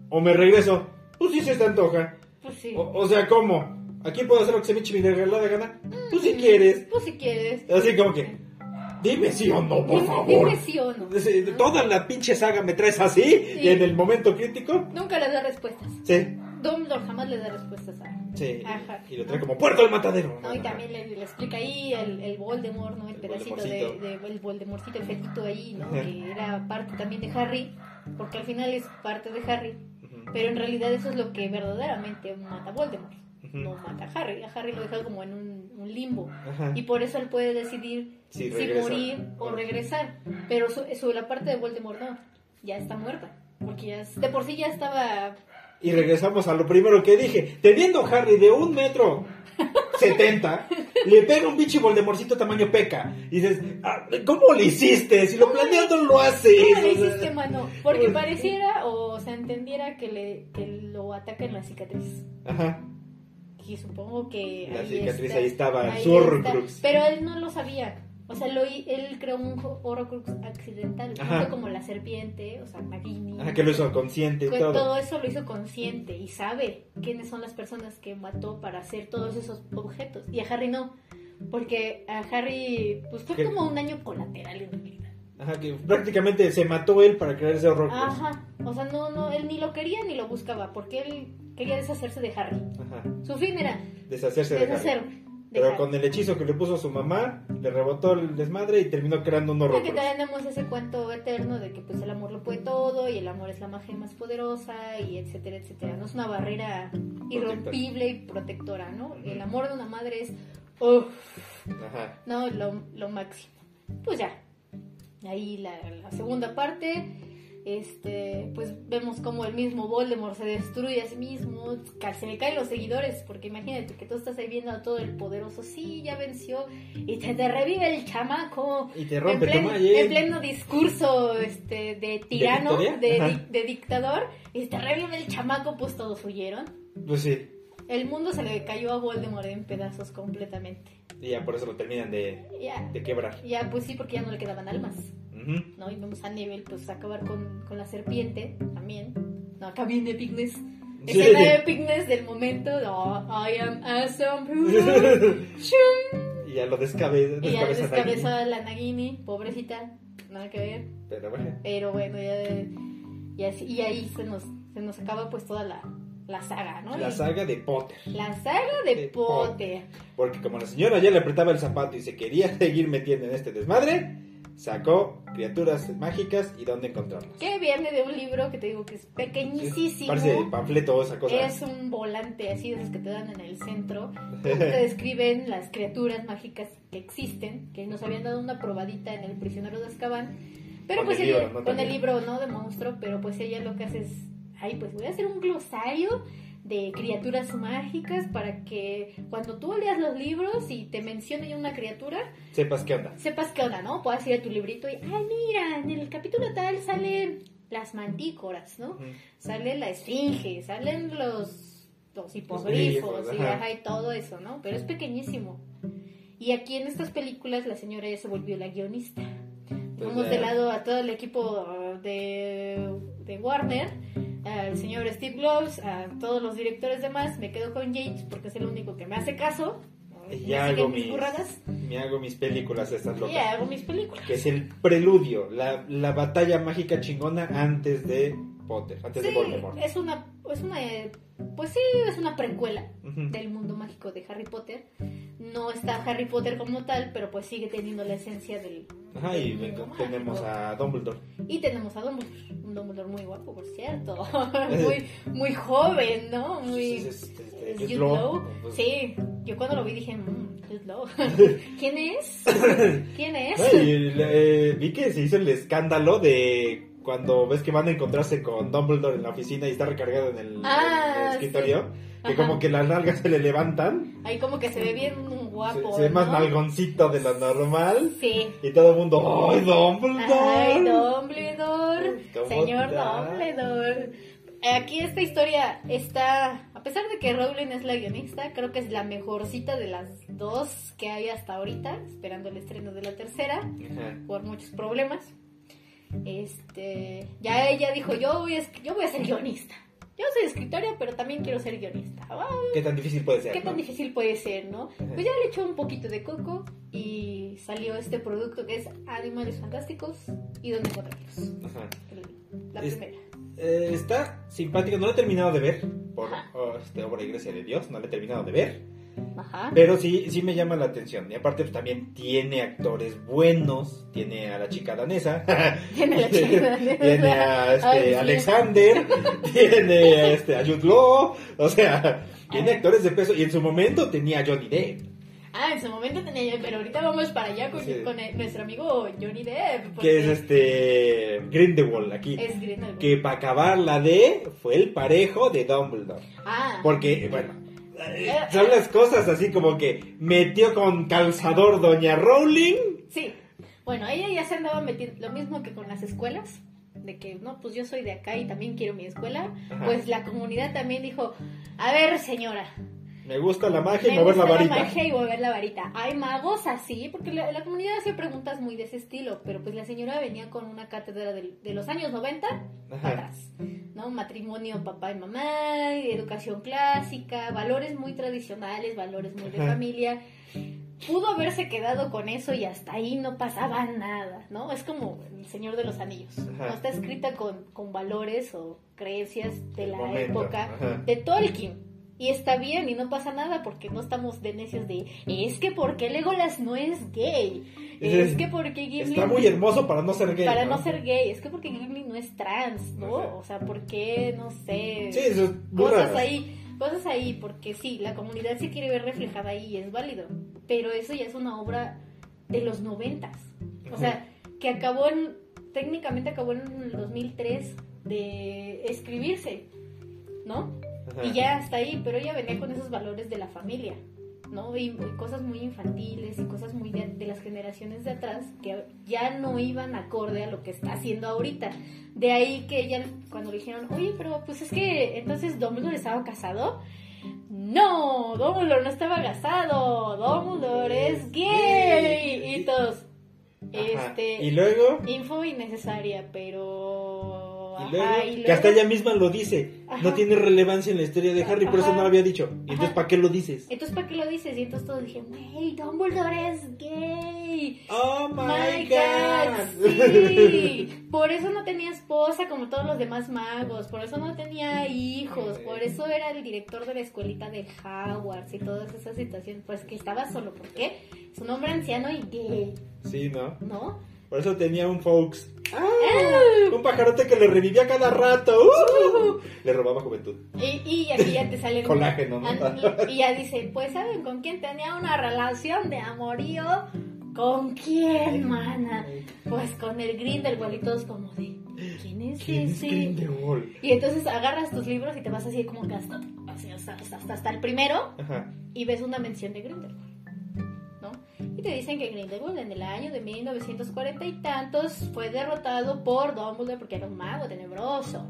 o me regreso, pues si se te antoja. Pues sí. O, o sea, ¿cómo? ¿Aquí puedo hacer lo que se me eche mi regalada gana? Pues si quieres. Pues si quieres. Así como que, dime sí o no, por Dime- favor. Dime sí o no. Sí, Toda la pinche saga me traes así y en el momento crítico. Nunca les da respuestas. Sí, Dumbledore jamás le da respuestas a... sí. Ajá. Y lo trae como puerto del matadero. No, y también le, le explica ahí el, el Voldemort, ¿no? El, El pedacito de, de- el Voldemorcito, el fetito ahí, ¿no? Ajá. Que era parte también de Harry, porque al final es parte de Harry, Ujú, pero en realidad eso es lo que verdaderamente mata a Voldemort. No mata a Harry, a Harry lo deja como en un, un limbo. Ajá. Y por eso él puede decidir Sí, si regresa. morir o regresar. Pero su, su- la parte de Voldemort no, ya está muerta. Porque ya de por sí ya estaba... Y regresamos a lo primero que dije. Teniendo a Harry de un metro 70, le pega un bicho Voldemorcito tamaño peca. Y dices, ah, ¿cómo lo hiciste? Si lo planeando lo haces. ¿Cómo le o sea, hiciste, mano? Porque pareciera o se entendiera que, le, que lo ataca en la cicatriz. Ajá. Y supongo que. La ahí cicatriz está, ahí estaba, ahí su está. Horcrux. Pero él no lo sabía. O sea, lo, él creó un Horcrux accidental. Como la serpiente, o sea, Nagini. Ajá, que lo hizo consciente y todo. todo eso lo hizo consciente y sabe quiénes son las personas que mató para hacer todos esos objetos. Y a Harry no. Porque a Harry, pues fue Que- como un daño colateral en realidad. Ajá, que prácticamente se mató él para crear ese horror. Ajá. O sea, no, no, él ni lo quería ni lo buscaba. Porque él quería deshacerse de Harry. Ajá. Su fin era Deshacerse de Harry. de Pero Harry. con el hechizo que le puso su mamá, le rebotó el desmadre y terminó creando un horror. Porque tenemos ese cuento eterno de que pues el amor lo puede todo y el amor es la magia más poderosa y etcétera, etcétera. No es una barrera irrompible y protectora, ¿no? El amor de una madre es, uf, Ajá. no, lo, lo máximo. Pues ya, ahí la, la segunda parte, este, pues vemos como el mismo Voldemort se destruye a sí mismo, se le caen los seguidores, porque imagínate que tú estás ahí viendo a todo el poderoso, sí, ya venció, y te, te revive el chamaco, Y te en rompe en pleno discurso este, de tirano, de, di- de dictador, y te revive el chamaco, pues todos huyeron. Pues sí. El mundo se le cayó a Voldemort en pedazos completamente. Y ya por eso lo terminan de, Ya, de quebrar. ya pues sí, porque ya no le quedaban almas, ¿no? Y vemos a Neville pues acabar con, con la serpiente también. No, acá viene Pignes. Sí. Escena de Pignes del momento. Oh, I am awesome. Y ya lo descabe, Y ya descabeza descabezó a la Nagini, pobrecita. nada que ver. Pero bueno. Pero bueno, ya, y, así- y ahí se nos, se nos acaba pues toda la, la saga, ¿no? La saga de Potter. la saga de De Potter. Porque como la señora ya le apretaba el zapato y se quería seguir metiendo en este desmadre, sacó criaturas mágicas y dónde encontrarlas. Que viene de un libro que te digo que es pequeñísimo. Parece panfleto esa cosa. Es un volante así de esos que te dan en el centro. Te describen las criaturas mágicas que existen, que nos habían dado una probadita en el prisionero de Azkaban. Pero Con pues el ella, libro, ¿no? con el libro, ¿no? De monstruo, pero pues ella lo que hace es, ay, pues voy a hacer un glosario de criaturas mágicas para que cuando tú leas los libros y te mencione una criatura, Sepas qué onda. sepas qué onda, ¿no? Puedas ir a tu librito y, ay, mira, en el capítulo tal salen las mantícoras, ¿no? Sale la esfinge, salen los, los hipogrifos, grifos, y, ajá. ajá, y todo eso, ¿no? Pero es pequeñísimo. Y aquí en estas películas la señora ya se volvió la guionista. Pues ya. de lado a todo el equipo de, de Warner, al señor Steve Gloves, a todos los directores demás. Me quedo con James porque es el único que me hace caso. Y hago mis mis, hago mis películas estas Y locas. hago mis películas. Que es el preludio, la, la batalla mágica chingona antes de Potter, antes de Sí, Voldemort. es una, es una, pues sí, es una precuela Ujú. del mundo mágico de Harry Potter. No está Harry Potter como tal, pero pues sigue teniendo la esencia del... Ajá, y mundo tenemos mágico. a Dumbledore. Y tenemos a Dumbledore, un Dumbledore muy guapo, por cierto, muy, muy joven, ¿no? Muy... Es- es- es- es Jude Jude Law, Law. pues, Sí, yo cuando lo vi dije, mmm, Jude Law. ¿Quién es? ¿Quién es? Eh, vi que se hizo el escándalo de cuando ves que van a encontrarse con Dumbledore en la oficina y está recargado en el, Ah, en el escritorio. Que como que las nalgas se le levantan. Ahí como que se ve bien guapo, se ve más ¿no? nalgoncito de lo normal. Sí. Y todo el mundo, ¡ay, Dumbledore! Ay, Dumbledore. ¿Cómo Señor está? Dumbledore. Aquí esta historia está, a pesar de que Rowling es la guionista, creo que es la mejorcita de las dos que hay hasta ahorita, esperando el estreno de la tercera, Ajá. por muchos problemas. Este, ya ella dijo, yo voy a, yo voy a ser guionista. Yo soy escritora, pero también quiero ser guionista. ¿Qué tan difícil puede ser? ¿Qué tan no? difícil puede ser, no? Pues ya le echó un poquito de coco y salió este producto que es Animales Fantásticos y dónde encontrarlos. Ajá. La primera. Eh, está simpático, no lo he terminado de ver, por oh, este, obra y gracia de Dios, no lo he terminado de ver, Ajá. pero sí, sí me llama la atención. Y aparte, pues también tiene actores buenos, tiene a la chica danesa, Tiene la chica danesa. tiene a este, Ay. Alexander, tiene a, este, a Jude Law, o sea, tiene Ah. actores de peso, y en su momento tenía a Johnny Depp, Ah, en su momento tenía pero ahorita vamos para allá con, Sí. con el- nuestro amigo Johnny Depp. que es este Grindelwald aquí. es Grindelwald. Que para acabar la D fue el parejo de Dumbledore. Ah, Porque, bueno, eh, son las cosas así como que metió con calzador Doña Rowling. sí. Bueno, ella ya se andaba metiendo, lo mismo que con las escuelas, de que, no, pues yo soy de acá y también quiero mi escuela. Ajá. Pues la comunidad también dijo, a ver señora, Me gusta la magia y Me mover la varita. magia y mover la varita. Hay magos así, porque la, la comunidad hace preguntas muy de ese estilo, pero pues la señora venía con una cátedra de, los años 90 Ajá. atrás, ¿no? Matrimonio papá y mamá, y educación clásica, valores muy tradicionales, valores muy de Ajá. familia. Pudo haberse quedado con eso y hasta ahí no pasaba nada, ¿no? Es como el Señor de los Anillos. Ajá. No está escrita con, con valores o creencias de la momento, época de Tolkien. Y está bien y no pasa nada porque no estamos de necios de es que porque Legolas no es gay. Es- Es que porque Gimli Está muy hermoso para no ser gay. para ¿no? no ser gay, es que porque Gimli no es trans, ¿no? O sea, porque no sé, Sí, eso es cosas raro. ahí, cosas ahí porque sí, la comunidad se quiere ver reflejada ahí y es válido, pero eso ya es una obra de los noventas. O sea, que acabó en técnicamente acabó en el 2003 de escribirse, ¿no? Ajá. Y ya hasta ahí, pero ella venía con esos valores de la familia, ¿no? Y, y cosas muy infantiles y cosas muy de, de las generaciones de atrás que ya no iban acorde a lo que está haciendo ahorita. De ahí que ella, cuando le dijeron, oye, pero pues es que entonces Dumbledore estaba casado. No, Dumbledore no estaba casado, Dumbledore es gay. Y todos, Ajá. este, Y luego. info innecesaria, pero Ajá, luego, y luego- que hasta ella misma lo dice, no Ajá. tiene relevancia en la historia de Harry, por eso Ajá. no lo había dicho. Y entonces, Ajá. ¿para qué lo dices? Entonces, ¿para qué lo dices? Y entonces todos dijeron, wey, Dumbledore es gay. Oh my, My god. God, sí. Por eso no tenía esposa como todos los demás magos, por eso no tenía hijos, por eso era el director de la escuelita de Hogwarts y todas esas situaciones, pues que estaba solo, ¿por qué? Es un hombre anciano y gay, Sí, ¿no? ¿no? Por eso tenía un Fox. ¡Ah! Un pajarote que le revivía cada rato. ¡Uh! Le robaba juventud. Y, y aquí ya te sale Colágeno, ¿no? Y, ya dice, pues ¿saben con quién tenía una relación de amorío? ¿Con quién, mana? Pues con el Grindelwald y todos como de, ¿quién es ¿Quién es ese? Grindelwald? Y entonces agarras tus libros y te vas así como que hasta, hasta, hasta, hasta- hasta el primero Ajá. y ves una mención de Grindelwald. Y te dicen que Grindelwald en el año de 1940 y tantos fue derrotado por Dumbledore porque era un mago tenebroso,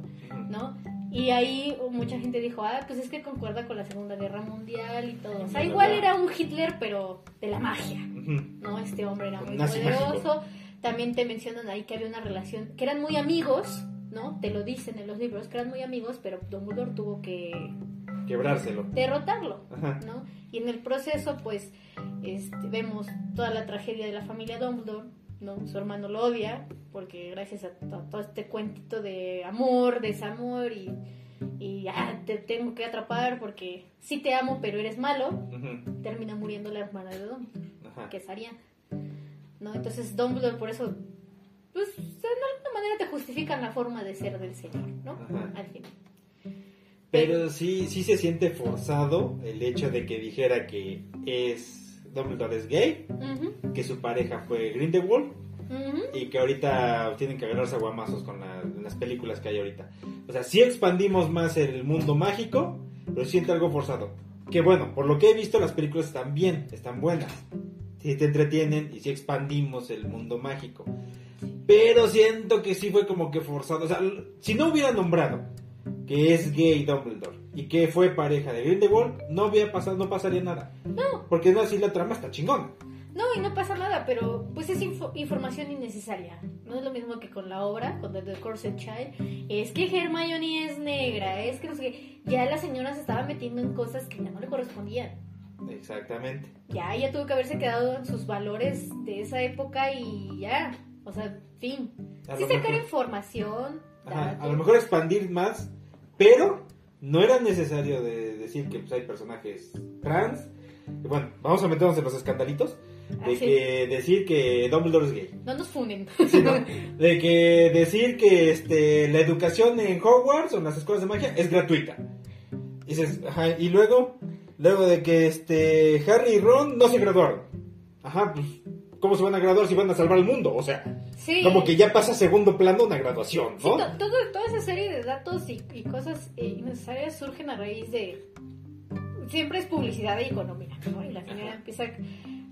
¿no? Y ahí mucha gente dijo, ah, pues es que concuerda con la Segunda Guerra Mundial y todo. O sea, igual era un Hitler, pero de la magia. ¿no? Este hombre era muy poderoso. También te mencionan ahí que había una relación, que eran muy amigos, ¿no? Te lo dicen en los libros, que eran muy amigos, pero Dumbledore tuvo que Quebrárselo. derrotarlo, Ajá. ¿no? Y en el proceso, pues, este, vemos toda la tragedia de la familia Dumbledore, ¿no? Su hermano lo odia, porque gracias a to- todo este cuentito de amor, desamor y, y ah, te tengo que atrapar porque sí te amo, pero eres malo, termina muriendo la hermana de Dumbledore, Ajá. que es Ariana, ¿no? Entonces Dumbledore por eso, pues, de alguna manera te justifican la forma de ser del señor, ¿no? Ajá. Al final. Pero sí, sí se siente forzado el hecho de que dijera que es Dumbledore es gay, que su pareja fue Grindelwald y que ahorita tienen que agarrarse guamazos con la- las películas que hay ahorita. O sea, sí expandimos más el mundo mágico, pero siento algo forzado. Que bueno, por lo que he visto las películas están bien, están buenas. Sí te entretienen y sí expandimos el mundo mágico. Pero siento que sí fue como que forzado. O sea, si no hubiera nombrado que es gay Dumbledore y que fue pareja de Grindelwald, no había pasado, no pasaría nada. No. Porque no así la trama está chingona. No, y no pasa nada, pero pues es info- información innecesaria. No es lo mismo que con la obra, con The Corset Child. Es que Hermione es negra, es que no sé qué. Ya la señora se estaba metiendo en cosas que no le correspondían. Exactamente. Ya ella tuvo que haberse quedado en sus valores de esa época y ya. O sea, fin. A Sí sacar mejor- información. Ajá, a lo mejor expandir más, pero no era necesario de decir que pues, hay personajes trans. Bueno, vamos a meternos en los escandalitos Ah, de sí. que decir que Dumbledore es gay. No nos funen. Sí, ¿no? De que decir que este, la educación en Hogwarts o en las escuelas de magia es gratuita. Y, dices, ajá, y luego, luego de que este, Harry y Ron no se graduaron. Ajá, pues, ¿cómo se van a graduar si van a salvar el mundo? O sea, Sí. como que ya pasa a segundo plano una graduación, ¿no? to- todo- toda esa serie de datos y, y cosas eh, innecesarias surgen a raíz de... Siempre es publicidad y economía, ¿no? Y la señora empieza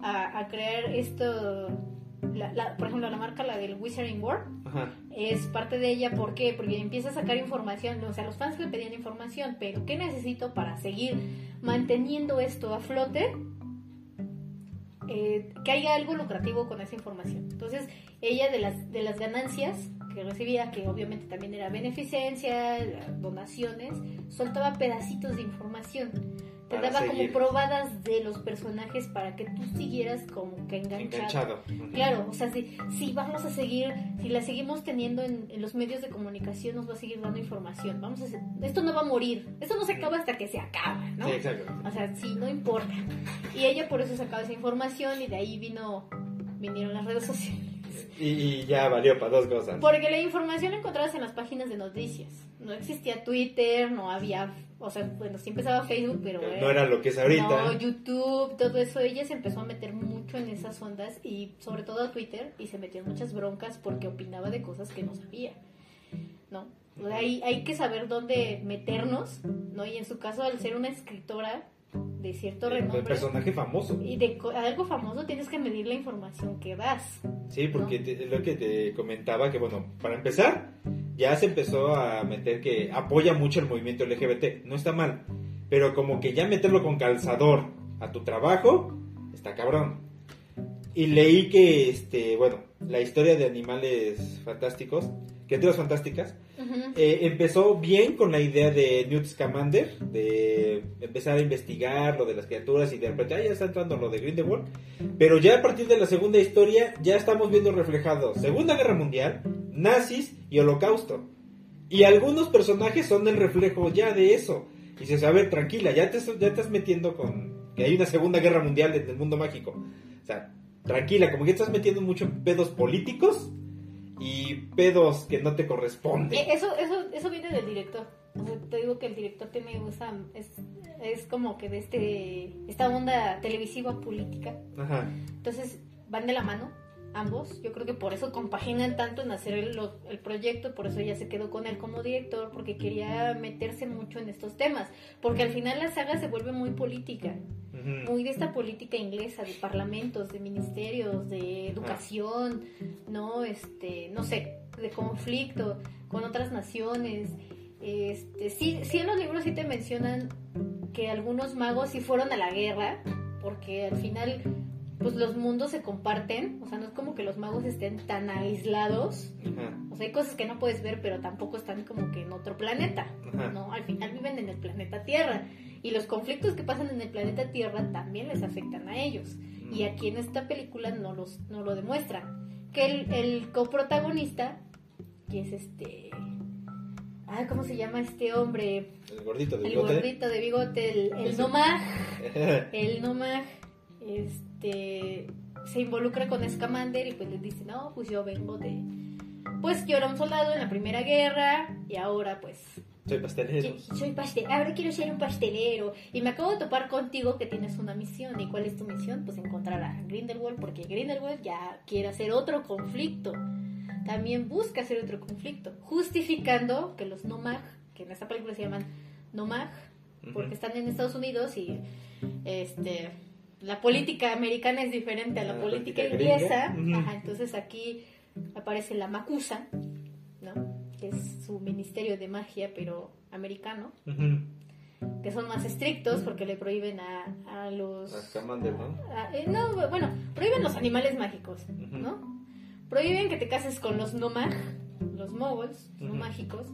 a, a crear esto... la- la- por ejemplo, la marca, la del Wizarding World, Ajá. es parte de ella. ¿Por qué? Porque empieza a sacar información. O sea, los fans le pedían información, pero ¿qué necesito para seguir manteniendo esto a flote? Eh, que haya algo lucrativo con esa información. Entonces, ella de las, de las ganancias que recibía, que obviamente también era beneficencia, donaciones, soltaba pedacitos de información. Te daba como probadas de los personajes para que tú siguieras como que Enganchado. Ujú. Claro, o sea, si, si vamos a seguir, si la seguimos teniendo en, en los medios de comunicación, nos va a seguir dando información. Vamos a hacer- esto no va a morir, esto no se acaba hasta que se acaba, ¿no? Sí, exacto. O sea, sí, no importa. Y ella por eso sacaba esa información y de ahí vino, vinieron las redes sociales. Y, y ya valió para dos cosas. Porque la información la encontrabas en las páginas de noticias. No existía Twitter, no había, o sea, bueno, sí empezaba Facebook, pero... eh, No era lo que es ahorita. no, YouTube, todo eso, ella se empezó a meter mucho en esas ondas y sobre todo a Twitter y se metió en muchas broncas porque opinaba de cosas que no sabía, ¿no? O sea, hay, hay que saber dónde meternos, ¿no? Y en su caso, al ser una escritora de cierto renombre personaje famoso. y de algo famoso, tienes que medir la información que das. Sí, porque te- lo que te comentaba que, bueno, para empezar, ya se empezó a meter que apoya mucho el movimiento LGBT. No está mal. Pero como que ya meterlo con calzador a tu trabajo, está cabrón. Y leí que, este, bueno, la historia de animales fantásticos, criaturas fantásticas, Eh, empezó bien con la idea de Newt Scamander, de empezar a investigar lo de las criaturas y de repente, ya está entrando lo de Grindelwald. Pero ya a partir de la segunda historia, ya estamos viendo reflejado Segunda Guerra Mundial, nazis y holocausto. Y algunos personajes son el reflejo ya de eso. Y a ver, tranquila, ya te, ya estás metiendo con que hay una Segunda Guerra Mundial en el mundo mágico. O sea, tranquila, como que estás metiendo mucho en pedos políticos y pedos que no te corresponden. Eh, Eso, eso, eso viene del director. O sea, te digo que el director tiene esa, es, es como que de este, esta onda televisiva política. Ajá. Entonces van de la mano ambos. Yo creo que por eso compaginan tanto en hacer el, el proyecto, por eso ya se quedó con él como director, porque quería meterse mucho en estos temas. Porque al final la saga se vuelve muy política, muy de esta política inglesa, de parlamentos, de ministerios, de educación, no, este, no sé, de conflicto con otras naciones. Este, sí, sí en los libros sí te mencionan que algunos magos sí fueron a la guerra, porque al final pues los mundos se comparten, o sea, no es como que los magos estén tan aislados, Ajá. o sea, hay cosas que no puedes ver, pero tampoco están como que en otro planeta, Ajá. ¿no? Al final viven en el planeta Tierra, y los conflictos que pasan en el planeta Tierra también les afectan a ellos, y aquí en esta película no, los, no lo demuestra, que el, el coprotagonista, que es este... Ah, ¿cómo se llama este hombre? El gordito de El bigote. gordito de bigote, el, el. Nomag el Nomag este se involucra con Scamander y pues les dice, no, pues yo vengo de... Pues yo era un soldado en la Primera Guerra y ahora pues Soy pastelero. yo- soy pastelero, ahora quiero ser un pastelero y me acabo de topar contigo que tienes una misión. ¿Y cuál es tu misión? Pues encontrar a Grindelwald porque Grindelwald ya quiere hacer otro conflicto. También busca hacer otro conflicto, justificando que los Nomag, que en esta película se llaman Nomag, porque están en Estados Unidos y este la política americana es diferente a la, A la política, política inglesa. Ajá, entonces aquí aparece la Macusa, ¿no? Que es su ministerio de magia, pero americano, que son más estrictos porque le prohíben a, a los... A a- eh, no, bueno, prohíben los animales mágicos, ¿no? Prohíben que te cases con los nomag, los moguls, no mágicos.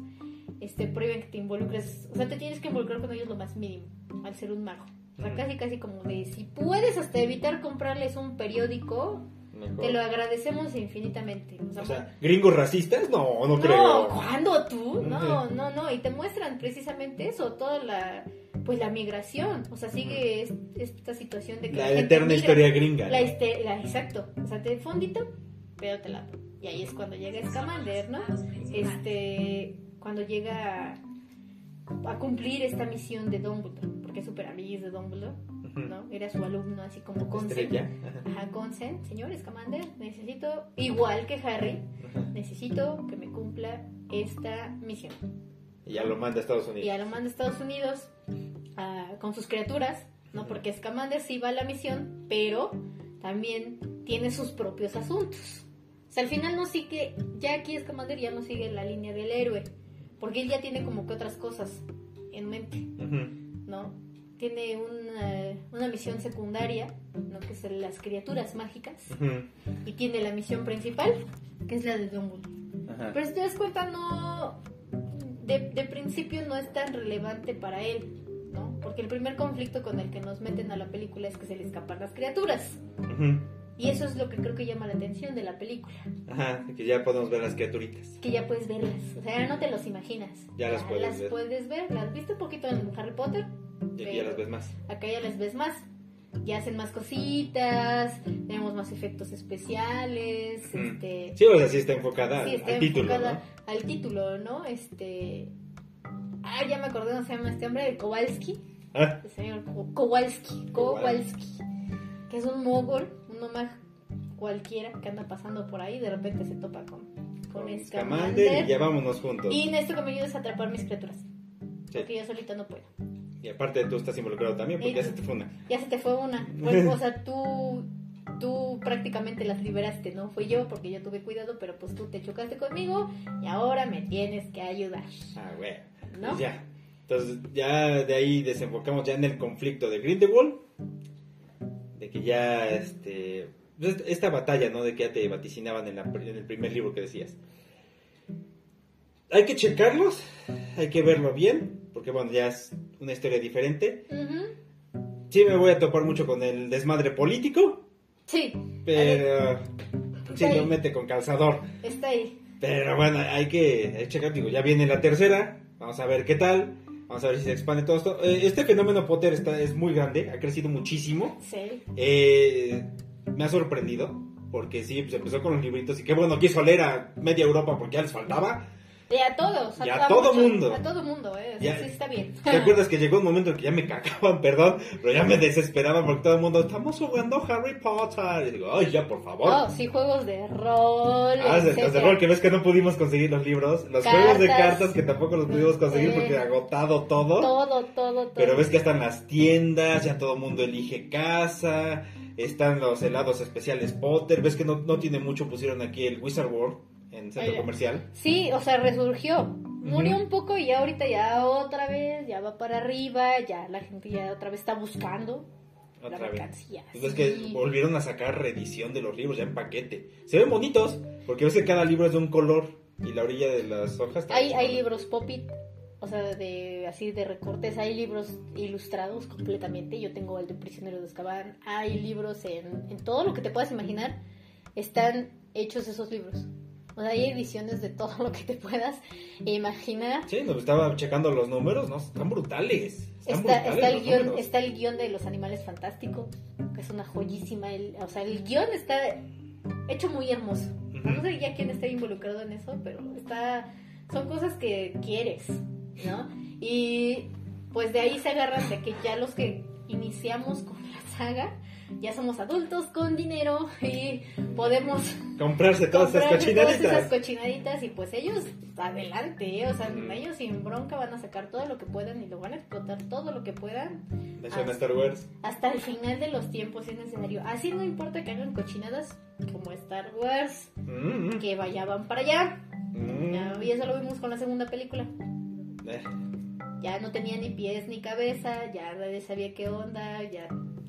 Este, prohíben que te involucres, o sea, te tienes que involucrar con ellos lo más mínimo, al ser un mago. O sea, Ujú. casi casi como de, si puedes hasta evitar comprarles un periódico, Mejor. te lo agradecemos infinitamente. O sea, O sea, ¿gringos racistas? No, no, no, creo. ¿cuándo tú? No, no, no, y te muestran precisamente eso, toda la, pues la migración, o sea, sigue es- esta situación de que La gente eterna migra. historia gringa. La, este- la- exacto, o sea, te fondito, pero te la Y ahí es cuando llega Scamander, ¿no? Este, cuando llega a, a cumplir esta misión de Dumbledore, porque es súper amigo de Dumbledore. ¿no? Era su alumno, así como Consent. Ajá. Consent, señor Scamander, necesito, igual que Harry, necesito que me cumpla esta misión. Y ya lo manda a Estados Y Unidos. ya lo manda a Estados Unidos ah, con sus criaturas, ¿no? Porque Scamander sí va a la misión, pero también tiene sus propios asuntos. O sea, al final no sigue, ya aquí Scamander ya no sigue la línea del héroe, porque él ya tiene como que otras cosas en mente. ¿no? Tiene una, una misión secundaria, ¿no? Que son las criaturas mágicas, y tiene la misión principal, que es la de Dumbledore. Ajá. Pero si te das cuenta, no. De, de principio no es tan relevante para él, ¿no? Porque el primer conflicto con el que nos meten a la película es que se le escapan las criaturas. Y eso es lo que creo que llama la atención de la película. Ajá, que ya podemos ver las criaturitas. Que ya puedes verlas. O sea, no te los imaginas. Ya las puedes las ver. puedes ver. Las viste un poquito en Harry Potter. Y aquí ya las ves más. Acá ya las ves más. Ya hacen más cositas. Tenemos más efectos especiales. Este. Sí, o sea, sí está enfocada Sí, al- está al título, enfocada al título, ¿no? Este. Ah, ya me acordé cómo se llama este hombre, el Kowalski. ¿no? Ah, El señor Ko- Kowalski. Kowalski. Que es un mogol, un nomad cualquiera que anda pasando por ahí. De repente se topa con, con con Scamander. Scamander y ya vámonos juntos. Y necesito que me ayudes a atrapar mis criaturas. Sí. Porque yo solita no puedo. Y aparte tú estás involucrado también porque Y- ya se te fue una. Ya se te fue una. Pues, o sea, tú, tú prácticamente las liberaste, ¿no? Fui yo porque yo tuve cuidado, pero pues tú te chocaste conmigo y ahora me tienes que ayudar. Ah, güey. ¿No? Pues ya. Entonces ya de ahí desenfocamos ya en el conflicto de Grindelwald. De que ya este pues, esta batalla, ¿no? De que ya te vaticinaban en, la- en el primer libro que decías. Hay que checarlos, hay que verlo bien, porque bueno, ya es una historia diferente. Ujú. Sí me voy a topar mucho con el desmadre político, Sí, pero sí ahí. lo mete con calzador. está ahí. Pero bueno, hay que, hay que checar, digo, ya viene la tercera, vamos a ver qué tal, vamos a ver si se expande todo esto. Eh, este fenómeno Potter está, es muy grande, ha crecido muchísimo. Sí. Eh, me ha sorprendido, porque sí, pues empezó con los libritos y qué bueno, quiso leer a media Europa porque ya les faltaba. Y a todos. Y a todo mundo. A todo mundo, ¿eh? O Ya. sea, sí está bien. ¿Te acuerdas que llegó un momento en que ya me cagaban, perdón, pero ya me desesperaban porque todo el mundo, estamos jugando Harry Potter? Y digo, ay, ya, por favor. Oh, sí, juegos de rol. Ah, de- los de rol, que ves que no pudimos conseguir los libros. Los Cartas. juegos de cartas que tampoco los pudimos conseguir porque agotado todo. Todo, todo, todo. Pero ves que están las tiendas, ya todo el mundo elige casa, están los helados especiales Potter, ves que no, no tiene mucho, pusieron aquí el Wizard World en centro Ay, comercial. Sí, o sea, resurgió. Murió un poco y ahorita ya otra vez, ya va para arriba, ya la gente ya otra vez está buscando la Otra vez. mercancía. Entonces sí. que volvieron a sacar reedición de los libros ya en paquete. Se ven bonitos, porque ves que cada libro es de un color y la orilla de las hojas. está Hay, hay libros pop-it, o sea, de así de recortes, hay libros ilustrados completamente. Yo tengo el de Prisionero de Azkaban, hay libros en, en todo lo que te puedas imaginar, están hechos esos libros. O sea, hay ediciones de todo lo que te puedas imaginar. Sí, nos estaba checando los números, ¿no? Están brutales. Están Está, brutales está, el guion, números. está el guion de los animales fantásticos, que es una joyísima. El, o sea, el guion está hecho muy hermoso. No sé ya quién está involucrado en eso, pero está son cosas que quieres, ¿no? Y pues de ahí se agarran de que ya los que iniciamos con la saga, ya somos adultos con dinero y podemos Comprarse todas esas comprarse todas cochinaditas. esas cochinaditas y pues ellos adelante, ¿eh? o sea, Ujú. ellos sin bronca van a sacar todo lo que puedan y lo van a explotar todo lo que puedan suena Ah. Star Wars. hasta el final de los tiempos en el escenario. Así no importa que hagan cochinadas como Star Wars, Mm, mm, que vaya van para allá. mm. Ya, y eso lo vimos con la segunda película. Eh, Ya no tenía ni pies ni cabeza, ya nadie sabía qué onda, ya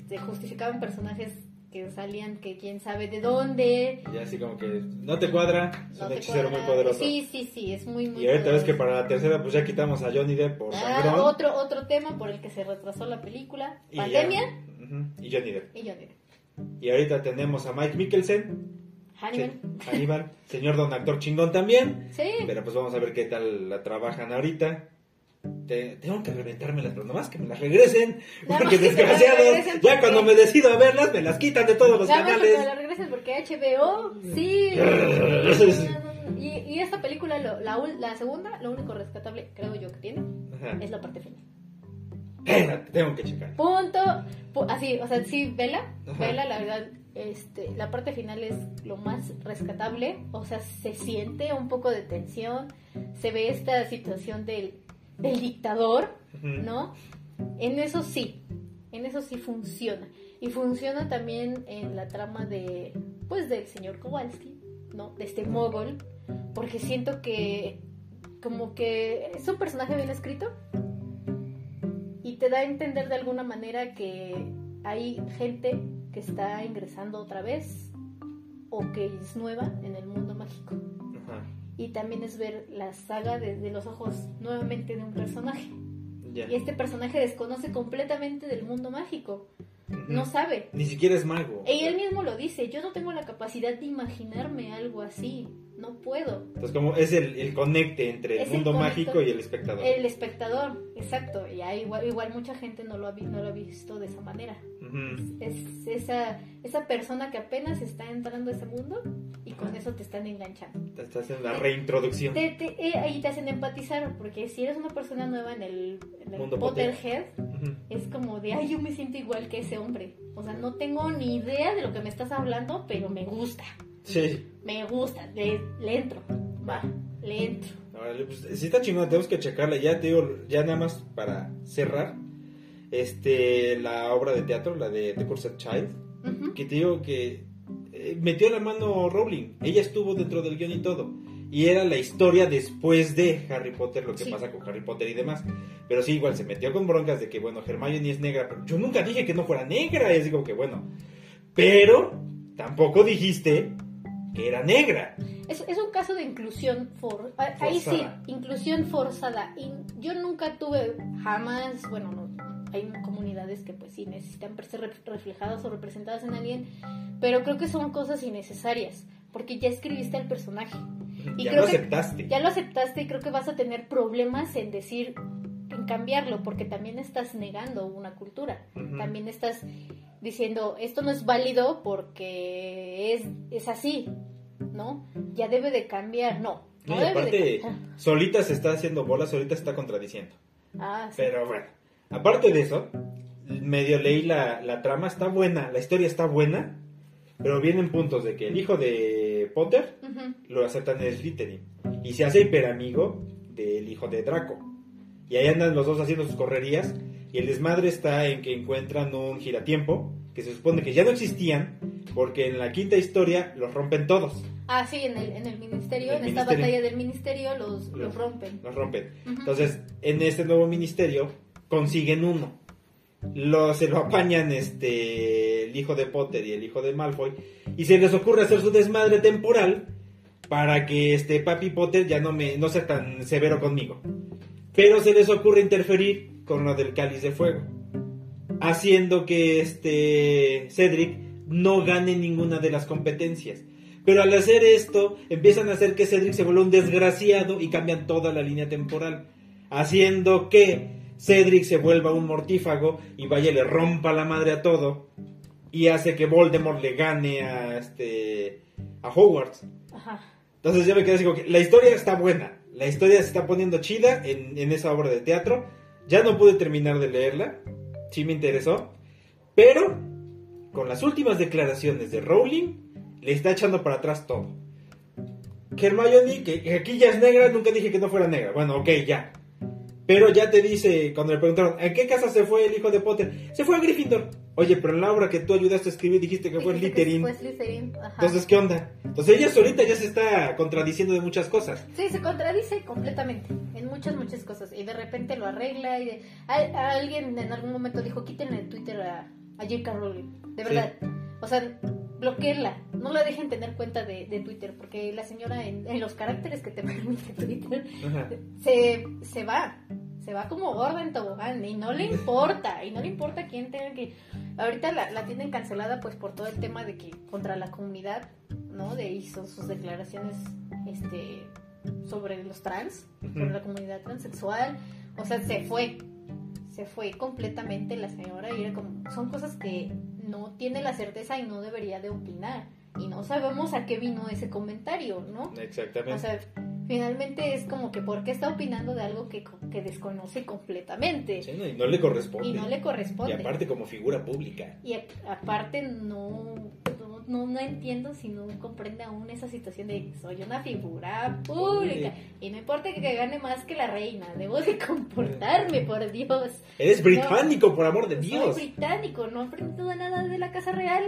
se justificaban personajes que salían que quién sabe de dónde. Ya así como que no te cuadra, es no un hechicero muy cuadra. poderoso. Sí, sí, sí, es muy, muy y ahorita ves que para la tercera pues ya quitamos a Johnny Depp por Ah, otro, otro tema por el que se retrasó la película, y ya- pandemia Ujú, y Johnny Depp. y Johnny Depp. Y ahorita tenemos a Mike Mikkelsen, Hannibal. Hannibal, señor don actor chingón también. Sí. Pero pues vamos a ver qué tal la trabajan ahorita. Te- tengo que reventármelas, pero nomás que me las regresen. Nada Porque que las desgraciados, regresen ya porque- cuando me decido a verlas, me las quitan de todos los porque canales. me la regreses porque HBO, sí. y, y esta película, lo- la, la segunda, lo único rescatable, creo yo que tiene, Ajá. es la parte final. Espérate, tengo que checar. Punto. Pu- así, o sea, sí, vela, Ajá. vela, la verdad, este, la parte final es lo más rescatable, o sea, se siente un poco de tensión, se ve esta situación del, del dictador. ¿no? En eso sí, en eso sí funciona. Y funciona también en la trama de, pues, del señor Kowalski, ¿no? De este mogol, porque siento que como que es un personaje bien escrito y te da a entender de alguna manera que hay gente que está ingresando otra vez o que es nueva en el mundo mágico. Y también es ver la saga desde los ojos nuevamente de un personaje. Y este personaje desconoce completamente del mundo mágico. No sabe. Ni siquiera es mago. Y él mismo lo dice, yo no tengo la capacidad de imaginarme algo así. No puedo. Entonces, como es el, el conecte entre el Es el mundo mágico y el espectador. El espectador, exacto. Y hay igual, igual mucha gente no lo, ha, no lo ha visto de esa manera. Es esa, esa persona que apenas está entrando a ese mundo con eso te están enganchando. Te estás en la reintroducción. Te, te- eh, ahí te hacen empatizar, porque si eres una persona nueva en el, en el Mundo Potterhead, Ujú. es como de, ay, yo me siento igual que ese hombre. O sea, no tengo ni idea de lo que me estás hablando, pero me gusta. Sí. Me gusta, le, le entro. Va, le entro. Órale, pues, sí está chingón, tenemos que checarla. Ya te digo, ya nada más para cerrar, este, la obra de teatro, la de The Cursed Child, Ujú. que te digo que metió la mano Rowling. Ella estuvo dentro del guion y todo. Y era la historia después de Harry Potter, lo que Sí. pasa con Harry Potter y demás. Pero sí, igual se metió con broncas de que, bueno, Hermione es negra. Pero yo nunca dije que no fuera negra. Y así como que, bueno. Pero tampoco dijiste que era negra. Es, es un caso de inclusión for, ah, ahí sí, Forzada. inclusión forzada. Y yo nunca tuve jamás, bueno, no, hay comunidades que pues sí necesitan ser ref- reflejadas o representadas en alguien, pero creo que son cosas innecesarias, porque ya escribiste al personaje. Y ya creo lo que- aceptaste. Ya lo aceptaste y creo que vas a tener problemas en decir, en cambiarlo, porque también estás negando una cultura. También estás diciendo, esto no es válido porque es, es así, ¿no? Ya debe de cambiar, no. No y aparte, de solita se está haciendo bola, solita se está contradiciendo. Ah, sí. Pero bueno, aparte de eso, medio leí la, la trama, está buena, la historia está buena, pero vienen puntos de que el hijo de Potter lo aceptan en Slytherin y se hace hiperamigo del hijo de Draco. Y ahí andan los dos haciendo sus correrías y el desmadre está en que encuentran un giratiempo que se supone que ya no existían porque en la quinta historia los rompen todos, Ah, sí, en el, en el ministerio, El en esta batalla del ministerio los, los Los- rompen. los rompen. Entonces, en este nuevo ministerio consiguen uno. Lo, se lo apañan este el hijo de Potter y el hijo de Malfoy y se les ocurre hacer su desmadre temporal para que este papi Potter ya no me no sea tan severo conmigo. Pero se les ocurre interferir con lo del cáliz de fuego, haciendo que este Cedric no gane ninguna de las competencias. Pero al hacer esto, empiezan a hacer que Cedric se vuelva un desgraciado y cambian toda la línea temporal. Haciendo que Cedric se vuelva un mortífago y vaya le rompa la madre a todo. Y hace que Voldemort le gane a este a Hogwarts. Ajá. Entonces yo me quedé así como que la historia está buena. La historia se está poniendo chida en, en esa obra de teatro. Ya no pude terminar de leerla. Sí me interesó. Pero con las últimas declaraciones de Rowling, le está echando para atrás todo. Hermione, que aquí ya es negra, nunca dije que no fuera negra. Bueno, ok, ya. Pero ya te dice, cuando le preguntaron, ¿en qué casa se fue el hijo de Potter? Se fue a Gryffindor. Oye, pero en la obra que tú ayudaste a escribir dijiste que fue Slytherin. Fue Slytherin, ajá. Entonces, ¿qué onda? Entonces ella solita ya se está contradiciendo de muchas cosas. Sí, se contradice completamente en muchas, muchas cosas. Y de repente lo arregla. y de- a- a alguien en algún momento dijo: quítenle el Twitter a, a J.K. Rowling. De Sí. verdad. O sea, bloqueenla. No la dejen tener cuenta de, de Twitter. Porque la señora, en, en los caracteres que te permite Twitter, se, se va. Se va como gorda en tobogán. Y no le importa. Y no le importa quién tenga que. Ahorita la, la tienen cancelada, pues por todo el tema de que contra la comunidad, ¿no? De hizo sus declaraciones este sobre los trans, sobre la comunidad transexual. O sea, se fue. Se fue completamente la señora y era como. Son cosas que no tiene la certeza y no debería de opinar. Y no sabemos a qué vino ese comentario, ¿no? Exactamente. O sea, finalmente es como que ¿por qué está opinando de algo que, que desconoce completamente? Sí, no, y no le corresponde. Y no le Y corresponde. aparte como figura pública. Y aparte no, no, no, entiendo si no comprende aún esa situación de soy una figura pública y no importa que gane más que la reina, debo de comportarme, por Dios. Eres británico, por amor de Soy Dios. británico, no he aprendido nada de la Casa Real.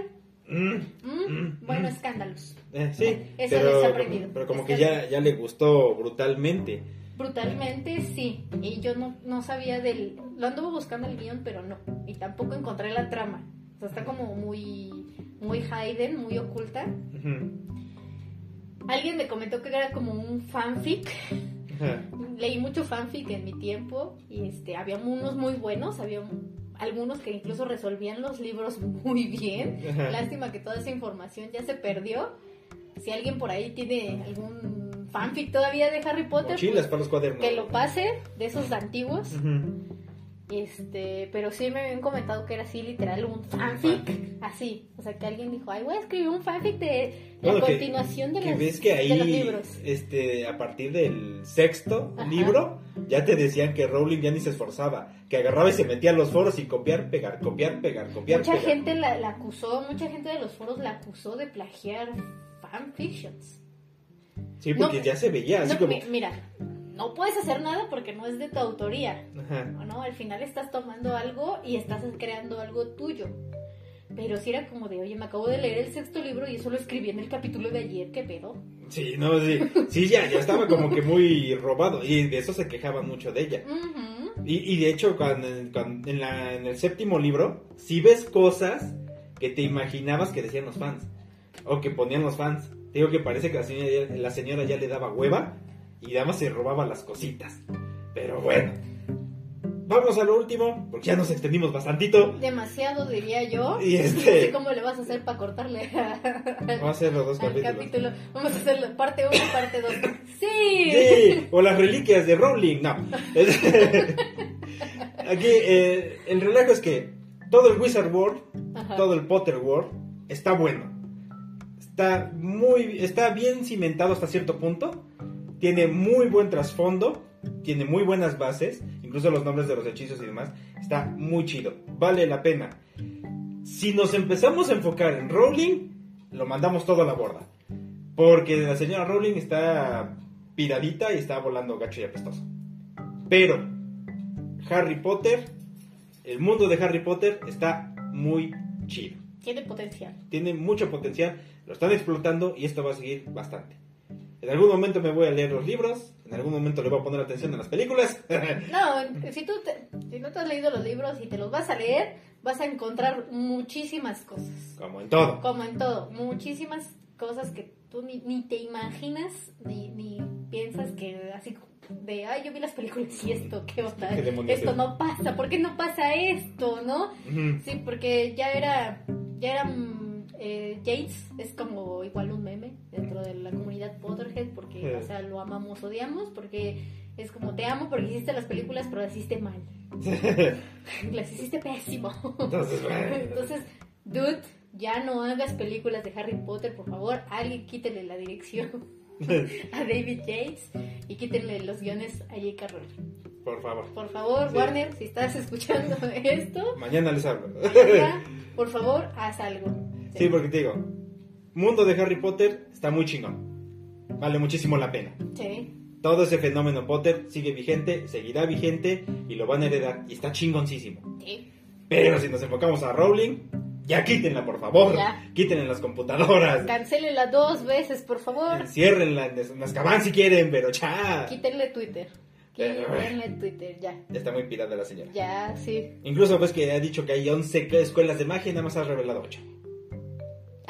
Mm, Mm, mm, bueno, mm. escándalos. Eh, sí, Eso pero, aprendido. pero como que ya, ya le gustó brutalmente. Brutalmente sí, y yo no, no sabía del... Lo anduve buscando el guion, pero no, y tampoco encontré la trama. O sea, está como muy, muy hidden, muy oculta. Alguien me comentó que era como un fanfic. Leí mucho fanfic en mi tiempo y este, había unos muy buenos, había algunos que incluso resolvían los libros muy bien. Lástima que toda esa información ya se perdió. Si alguien por ahí tiene algún fanfic todavía de Harry Potter, Mochilas pues, para los cuadernos. que lo pase de esos antiguos. Este, pero sí me habían comentado que era así literal un fanfic, así, o sea que alguien dijo, ay voy a escribir un fanfic de la Bueno, que- continuación de, Que las- ves que de los ahí, libros. este, a partir del sexto Ajá. libro, ya te decían que Rowling ya ni se esforzaba, que agarraba y se metía a los foros y copiar, pegar, copiar, pegar, copiar, Mucha pegar. gente la, la acusó, mucha gente de los foros la acusó de plagiar fanfictions. Sí, porque No, ya se veía así No, como... mi- mira, no puedes hacer nada porque no es de tu autoría, Ajá. ¿no? Al final estás tomando algo y estás creando algo tuyo. Pero si era como de, oye, me acabo de leer el sexto libro y eso lo escribí en el capítulo de ayer, ¿qué pedo? Sí, no, sí, sí ya, ya estaba como que muy robado y de eso se quejaban mucho de ella. Y, y de hecho, cuando, cuando- en, la- en el séptimo libro, si ves cosas que te imaginabas que decían los fans o que ponían los fans. Digo que parece que la señora, ya- la señora ya le daba hueva y nada más se robaba las cositas. Pero bueno. Vamos a lo último, porque ya nos extendimos bastantito. Demasiado, diría yo. Y No sé este. cómo le vas a hacer para cortarle a- Vamos a hacer los dos capítulos. capítulo. Vamos a hacer la parte 1 y parte 2. ¡Sí! Sí, o las reliquias de Rowling, no. Aquí, eh, el relajo es que todo el Wizard World, Ajá. todo el Potter World, está bueno. Está muy, está bien cimentado hasta cierto punto. Tiene muy buen trasfondo, tiene muy buenas bases, incluso los nombres de los hechizos y demás. Está muy chido, vale la pena. Si nos empezamos a enfocar en Rowling, lo mandamos todo a la borda. Porque la señora Rowling está piradita y está volando gacho y apestoso. Pero Harry Potter, el mundo de Harry Potter está muy chido. Tiene potencial. Tiene mucho potencial, lo están explotando y esto va a seguir bastante. En algún momento me voy a leer los libros, en algún momento le voy a poner atención a las películas. No, si tú te- si no te has leído los libros y te los vas a leer, vas a encontrar muchísimas cosas. Como en todo. Como en todo, muchísimas cosas que tú ni, ni te imaginas ni, ni piensas que así de, ay, yo vi las películas y esto, ¿qué onda? ¿Qué demonios Esto es? no pasa, ¿por qué no pasa esto, no? Sí, porque ya era, ya era, eh, Yates es como igual un meme dentro de la comunidad Potterhead, porque, Sí. o sea, lo amamos, odiamos, porque es como te amo porque hiciste las películas, pero las hiciste mal. Las hiciste pésimo. Entonces, dude, ya no hagas películas de Harry Potter, por favor. Alguien quítele la dirección a David Yates y quítenle los guiones a J.K. Rowling. Por favor. Por favor, Sí. Warner, si estás escuchando esto, Mañana les hablo. por favor, haz algo. Sí, porque te digo, mundo de Harry Potter está muy chingón. Vale muchísimo la pena. Sí. Todo ese fenómeno Potter sigue vigente, seguirá vigente y lo van a heredar. Y está chingoncísimo. sí. Pero si nos enfocamos a Rowling, ya quítenla, por favor. Ya. Quítenla en las computadoras. Cancélenla dos veces, por favor. Enciérrenla en Azkaban si quieren, pero ya. Quítenle Twitter. Quítenle Twitter, ya. Está muy pirada la señora. Ya, sí. Incluso ves que ha dicho que hay 11 escuelas de magia y nada más ha revelado 8.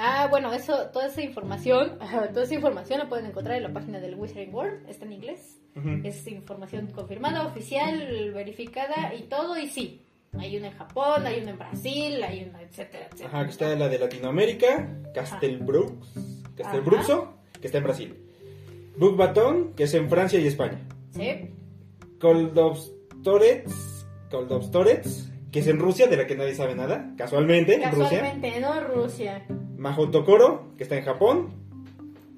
Ah, bueno, eso, toda esa información, toda esa información la pueden encontrar en la página del Wizarding World, está en inglés. Es información confirmada, oficial, verificada y todo, y sí. Hay una en Japón, hay una en Brasil, hay una, etcétera, etcétera. Ajá, que está la de Latinoamérica, Castelbrux, Castelbruxo, que está en Brasil. Book Baton, que es en Francia y España. Sí, Koldovstorets, Koldovstorets, que es en Rusia, de la que nadie sabe nada, casualmente, en Rusia. casualmente, ¿no? Rusia. Mahotokoro, que está en Japón.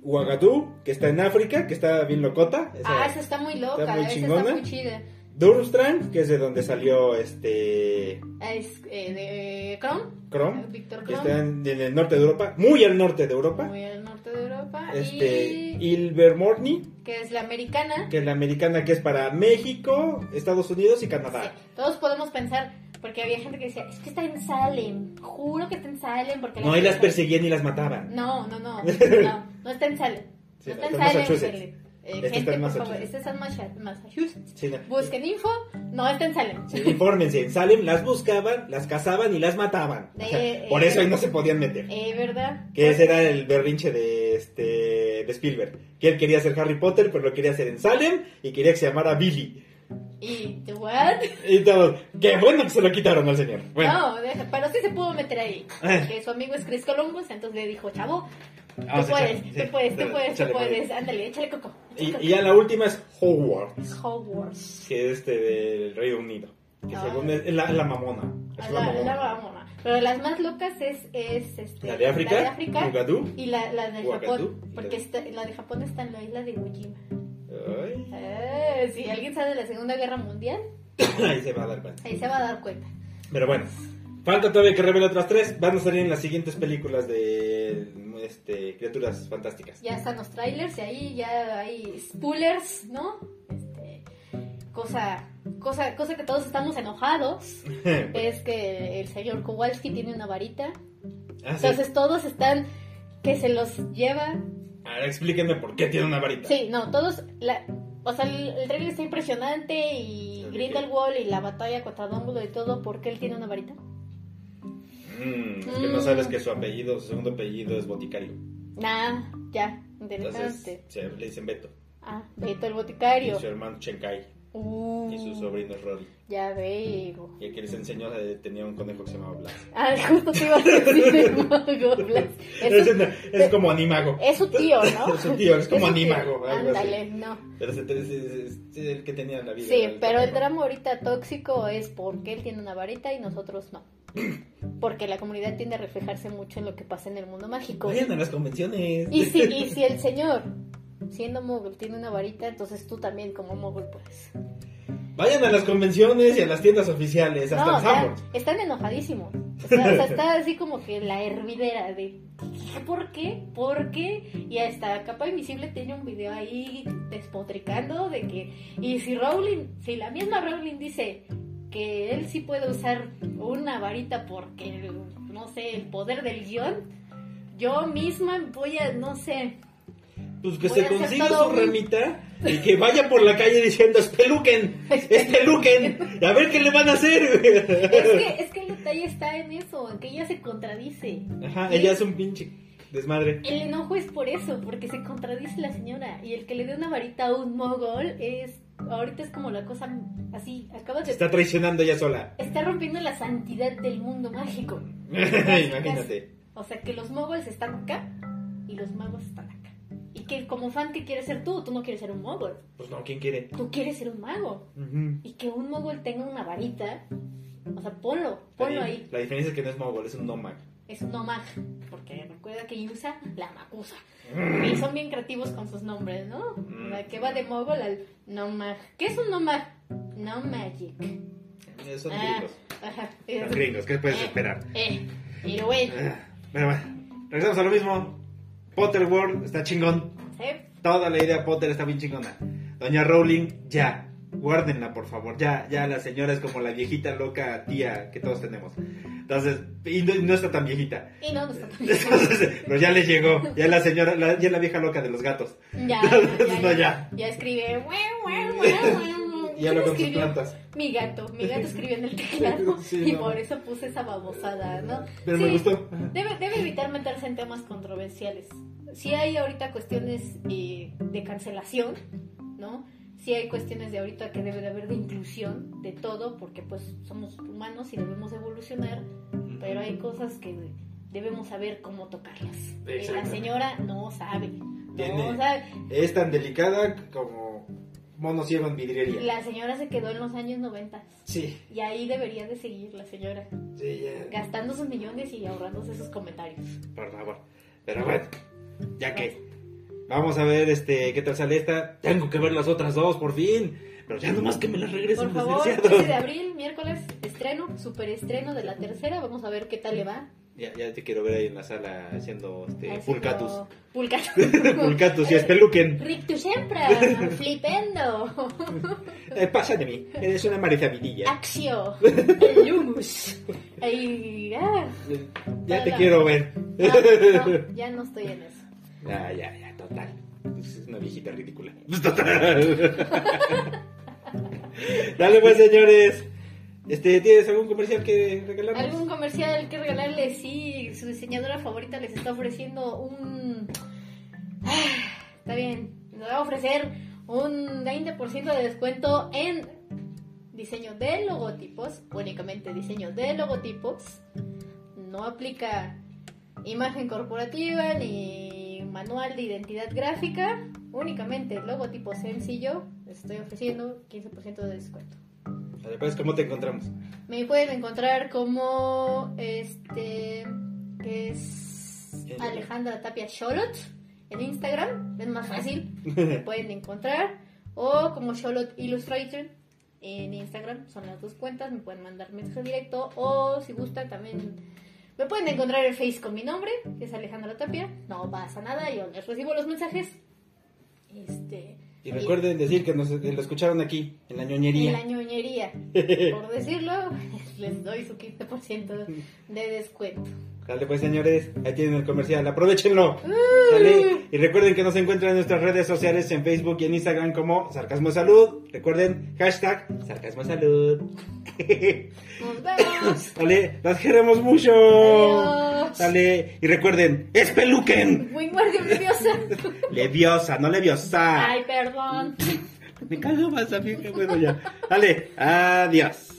Ouagadougou, que está en África, que está bien locota. Esa- Ah, esa está muy loca, está muy chingona. está muy chida. Durmstrang, que es de donde salió este Es eh, de Chrome, Chrome, Víctor está en, en el norte de Europa, muy al norte de Europa. muy al norte de Europa. Este, y Ilvermorny, que es la americana. que es la americana que es para México, Estados Unidos y Canadá. Sí, todos podemos pensar, porque había gente que decía, es que está en Salem, juro que está en Salem, porque No, y las perseguían y las mataban. No, no, no, no, no está en Salem. Sí, no está en Salem. Massachusetts. Eh, Este gente, está en por favor, Massachusetts. este está en Masha- Massachusetts. Sí, no. Busquen info, no está en Salem. Sí, infórmense, en Salem las buscaban, las cazaban y las mataban. Eh, Por eh, eso ahí no se podían meter. Eh, ¿verdad? Que ese era el berrinche de este de Spielberg. Que él quería ser Harry Potter, pero lo quería hacer en Salem y quería que se llamara Billy. ¿Y what? Y todos, qué bueno que se lo quitaron al señor. Bueno, No, deja, pero sí se pudo meter ahí. Eh. Que su amigo es Chris Columbus, entonces le dijo, chavo, tú Vamos a puedes, echarle, tú sí. puedes, tú puedes, tú Échale, puedes, ándale, échale coco. y, y ya la última es Hogwarts, Hogwarts. que es este del Reino Unido. Que Ah. según es, es la, es la mamona. Es la La, mamona. la mamona. Pero las más locas es, es este, La de África, de África y la, la de Japón. Porque la- está, la de Japón está en la isla de Ujima. Eh, si alguien sabe de la Segunda Guerra Mundial, ahí se va a dar cuenta. ahí se va a dar cuenta. Pero bueno, falta todavía que revele otras tres. Van a salir en las siguientes películas de este, criaturas fantásticas. Ya están los trailers y ahí ya hay spoilers, ¿no? Este, cosa, cosa, cosa que todos estamos enojados es que el señor Kowalski tiene una varita. Ah, sí. Entonces todos están que se los lleva. Ahora explíquenme por qué tiene una varita. Sí, no, todos. La, o sea, el, el trailer está impresionante y. Grindelwald y la batalla contra Dumbledore y todo, porque él tiene una varita? Mm, es que no sabes que su apellido, su segundo apellido es boticario. Nah, ya, Entonces interesante. se, le dicen Beto. Ah, Beto el Y boticario. su hermano Chenkai. Uh, Y su sobrino es Rory. Ya veo. Y el que les enseñó eh, tenía un conejo que se llamaba Blas. Ah, justo te iba a decir el mago Blas. Es, Es, su- es como animago. es su tío, ¿no? Es su tío, es como animago. Ándale, no. Pero es, es- el que tenía la vida. Sí, el pero el drama ahorita tóxico es porque él tiene una varita y nosotros no. Porque la comunidad tiende a reflejarse mucho en lo que pasa en el mundo mágico. Vayan a las convenciones. Y si, y si el señor, siendo mogul, tiene una varita, entonces tú también como mogul puedes. Vayan a las convenciones y a las tiendas oficiales, hasta No, Sanborns. están enojadísimos. O sea, o sea, está así como que la hervidera de ¿por qué? ¿Por qué? Y hasta Capa Invisible tiene un video ahí despotricando de que y si Rowling, si la misma Rowling dice que él sí puede usar una varita porque no sé, el poder del guion, yo misma voy a, no sé, Pues que Voy se consiga su ramita y que vaya por la calle diciendo espeluquen, espeluquen, a ver qué le van a hacer. es que, es que el detalle está en eso, en que ella se contradice. Ajá, ella es un pinche desmadre. El enojo es por eso, porque se contradice la señora. Y el que le dé una varita a un mogol es. Ahorita es como la cosa así. Acabas de. Está traicionando ella sola. Está rompiendo la santidad del mundo mágico. Imagínate. O sea, que los mogols están acá y los magos están acá. Que como fan, ¿qué quieres ser tú? Tú no quieres ser un mogol. Pues no, ¿quién quiere? Tú quieres ser un mago. Y que un mogol tenga una varita. O sea, ponlo. Ponlo La- ahí. La diferencia es que no es mogol, es un nomag. Es un nomag. Porque recuerda que usa la macusa. Y son bien creativos con sus nombres, ¿no? Mm. La que va de mogol al nomag. ¿Qué es un nomag? No magic. Eh, Son Ah, gringos. ajá. Son gringos, ¿qué puedes Eh, esperar? Eh, pero bueno. Ah, Bueno, bueno, regresamos a lo mismo. Potter World está chingón. ¿Sí? Toda la idea Potter está bien chingona. Doña Rowling, ya. Guárdenla, por favor. Ya, ya la señora es como la viejita loca tía que todos tenemos. Entonces, y no, está tan viejita. Y no, no está tan Entonces, pero ya le llegó. Ya la señora, la- ya la vieja loca de los gatos. Ya, Entonces, ya, no, ya, ya. ya escribe. "Guau, guau, guau, guau". Y habla ¿Quién con plantas. Mi gato. Mi gato escribió en el teclado. Sí, y no. por eso puse esa babosada, ¿no? Pero Sí, me gustó. Debe, debe evitar meterse en temas controversiales. Si hay ahorita cuestiones eh, de cancelación, ¿no? Si hay cuestiones de ahorita que debe de haber de inclusión de todo, porque pues somos humanos y debemos evolucionar, pero hay cosas que debemos saber cómo tocarlas. Y la señora no sabe. No sabe. Es tan delicada como mono ciego en vidriería. La señora se quedó en los años 90 Sí, y ahí debería de seguir la señora, sí, ya. gastando sus millones y ahorrándose sus comentarios. Por favor. Pero bueno, ya que. Vamos a ver este qué tal sale esta. Tengo que ver las otras dos, por fin. Pero ya nomás que me las regresen, Por favor, desgraciados. 13 de abril, miércoles, estreno, super estreno de la tercera. Vamos a ver qué tal le va. Ya, ya te quiero ver ahí en la sala haciendo este, pulcatus. Pulcatus. pulcatus y espeluquen. Rictus siempre, flipendo. Eh, pasa de mí, eres una marizabidilla. Axio. Lumus. Ahí, ah. Ya te quiero ver. No, no, ya no estoy en eso. Ya, ya, ya, total. Pues es una viejita ridícula. Pues total. Dale pues, señores. Este, ¿tienes algún comercial que regalarnos? ¿Algún comercial que regalarles? Sí, su diseñadora favorita les está ofreciendo un... Ah, está bien, nos va a ofrecer un 20% de descuento en diseño de logotipos, únicamente diseño de logotipos. No aplica imagen corporativa ni manual de identidad gráfica, únicamente logotipo sencillo. Les estoy ofreciendo 15% de descuento. Dale, pues, ¿cómo te encontramos? Me pueden encontrar como este que es Alejandra Tapia Sholot en Instagram, es más fácil, me pueden encontrar o como Sholot Illustrator en Instagram, son las dos cuentas, me pueden mandar mensaje directo o si gustan también me pueden encontrar en Face con mi nombre, que es Alejandra Tapia, no pasa nada, yo les recibo los mensajes. Este Y recuerden decir que nos que lo escucharon aquí, en la ñoñería. en la ñoñería. Por decirlo, les doy su 15% de descuento. Dale pues señores, ahí tienen el comercial, aprovechenlo. Dale. Y recuerden que nos encuentran en nuestras redes sociales en Facebook y en Instagram como Sarcasmo Salud. Recuerden, hashtag Sarcasmo Salud. Nos vemos. Dale, las queremos mucho. Adiós. Dale, y recuerden, es peluquen. Leviosa. Leviosa, no leviosa. Ay, perdón. Me cago más a mí, que bueno ya. Dale, adiós.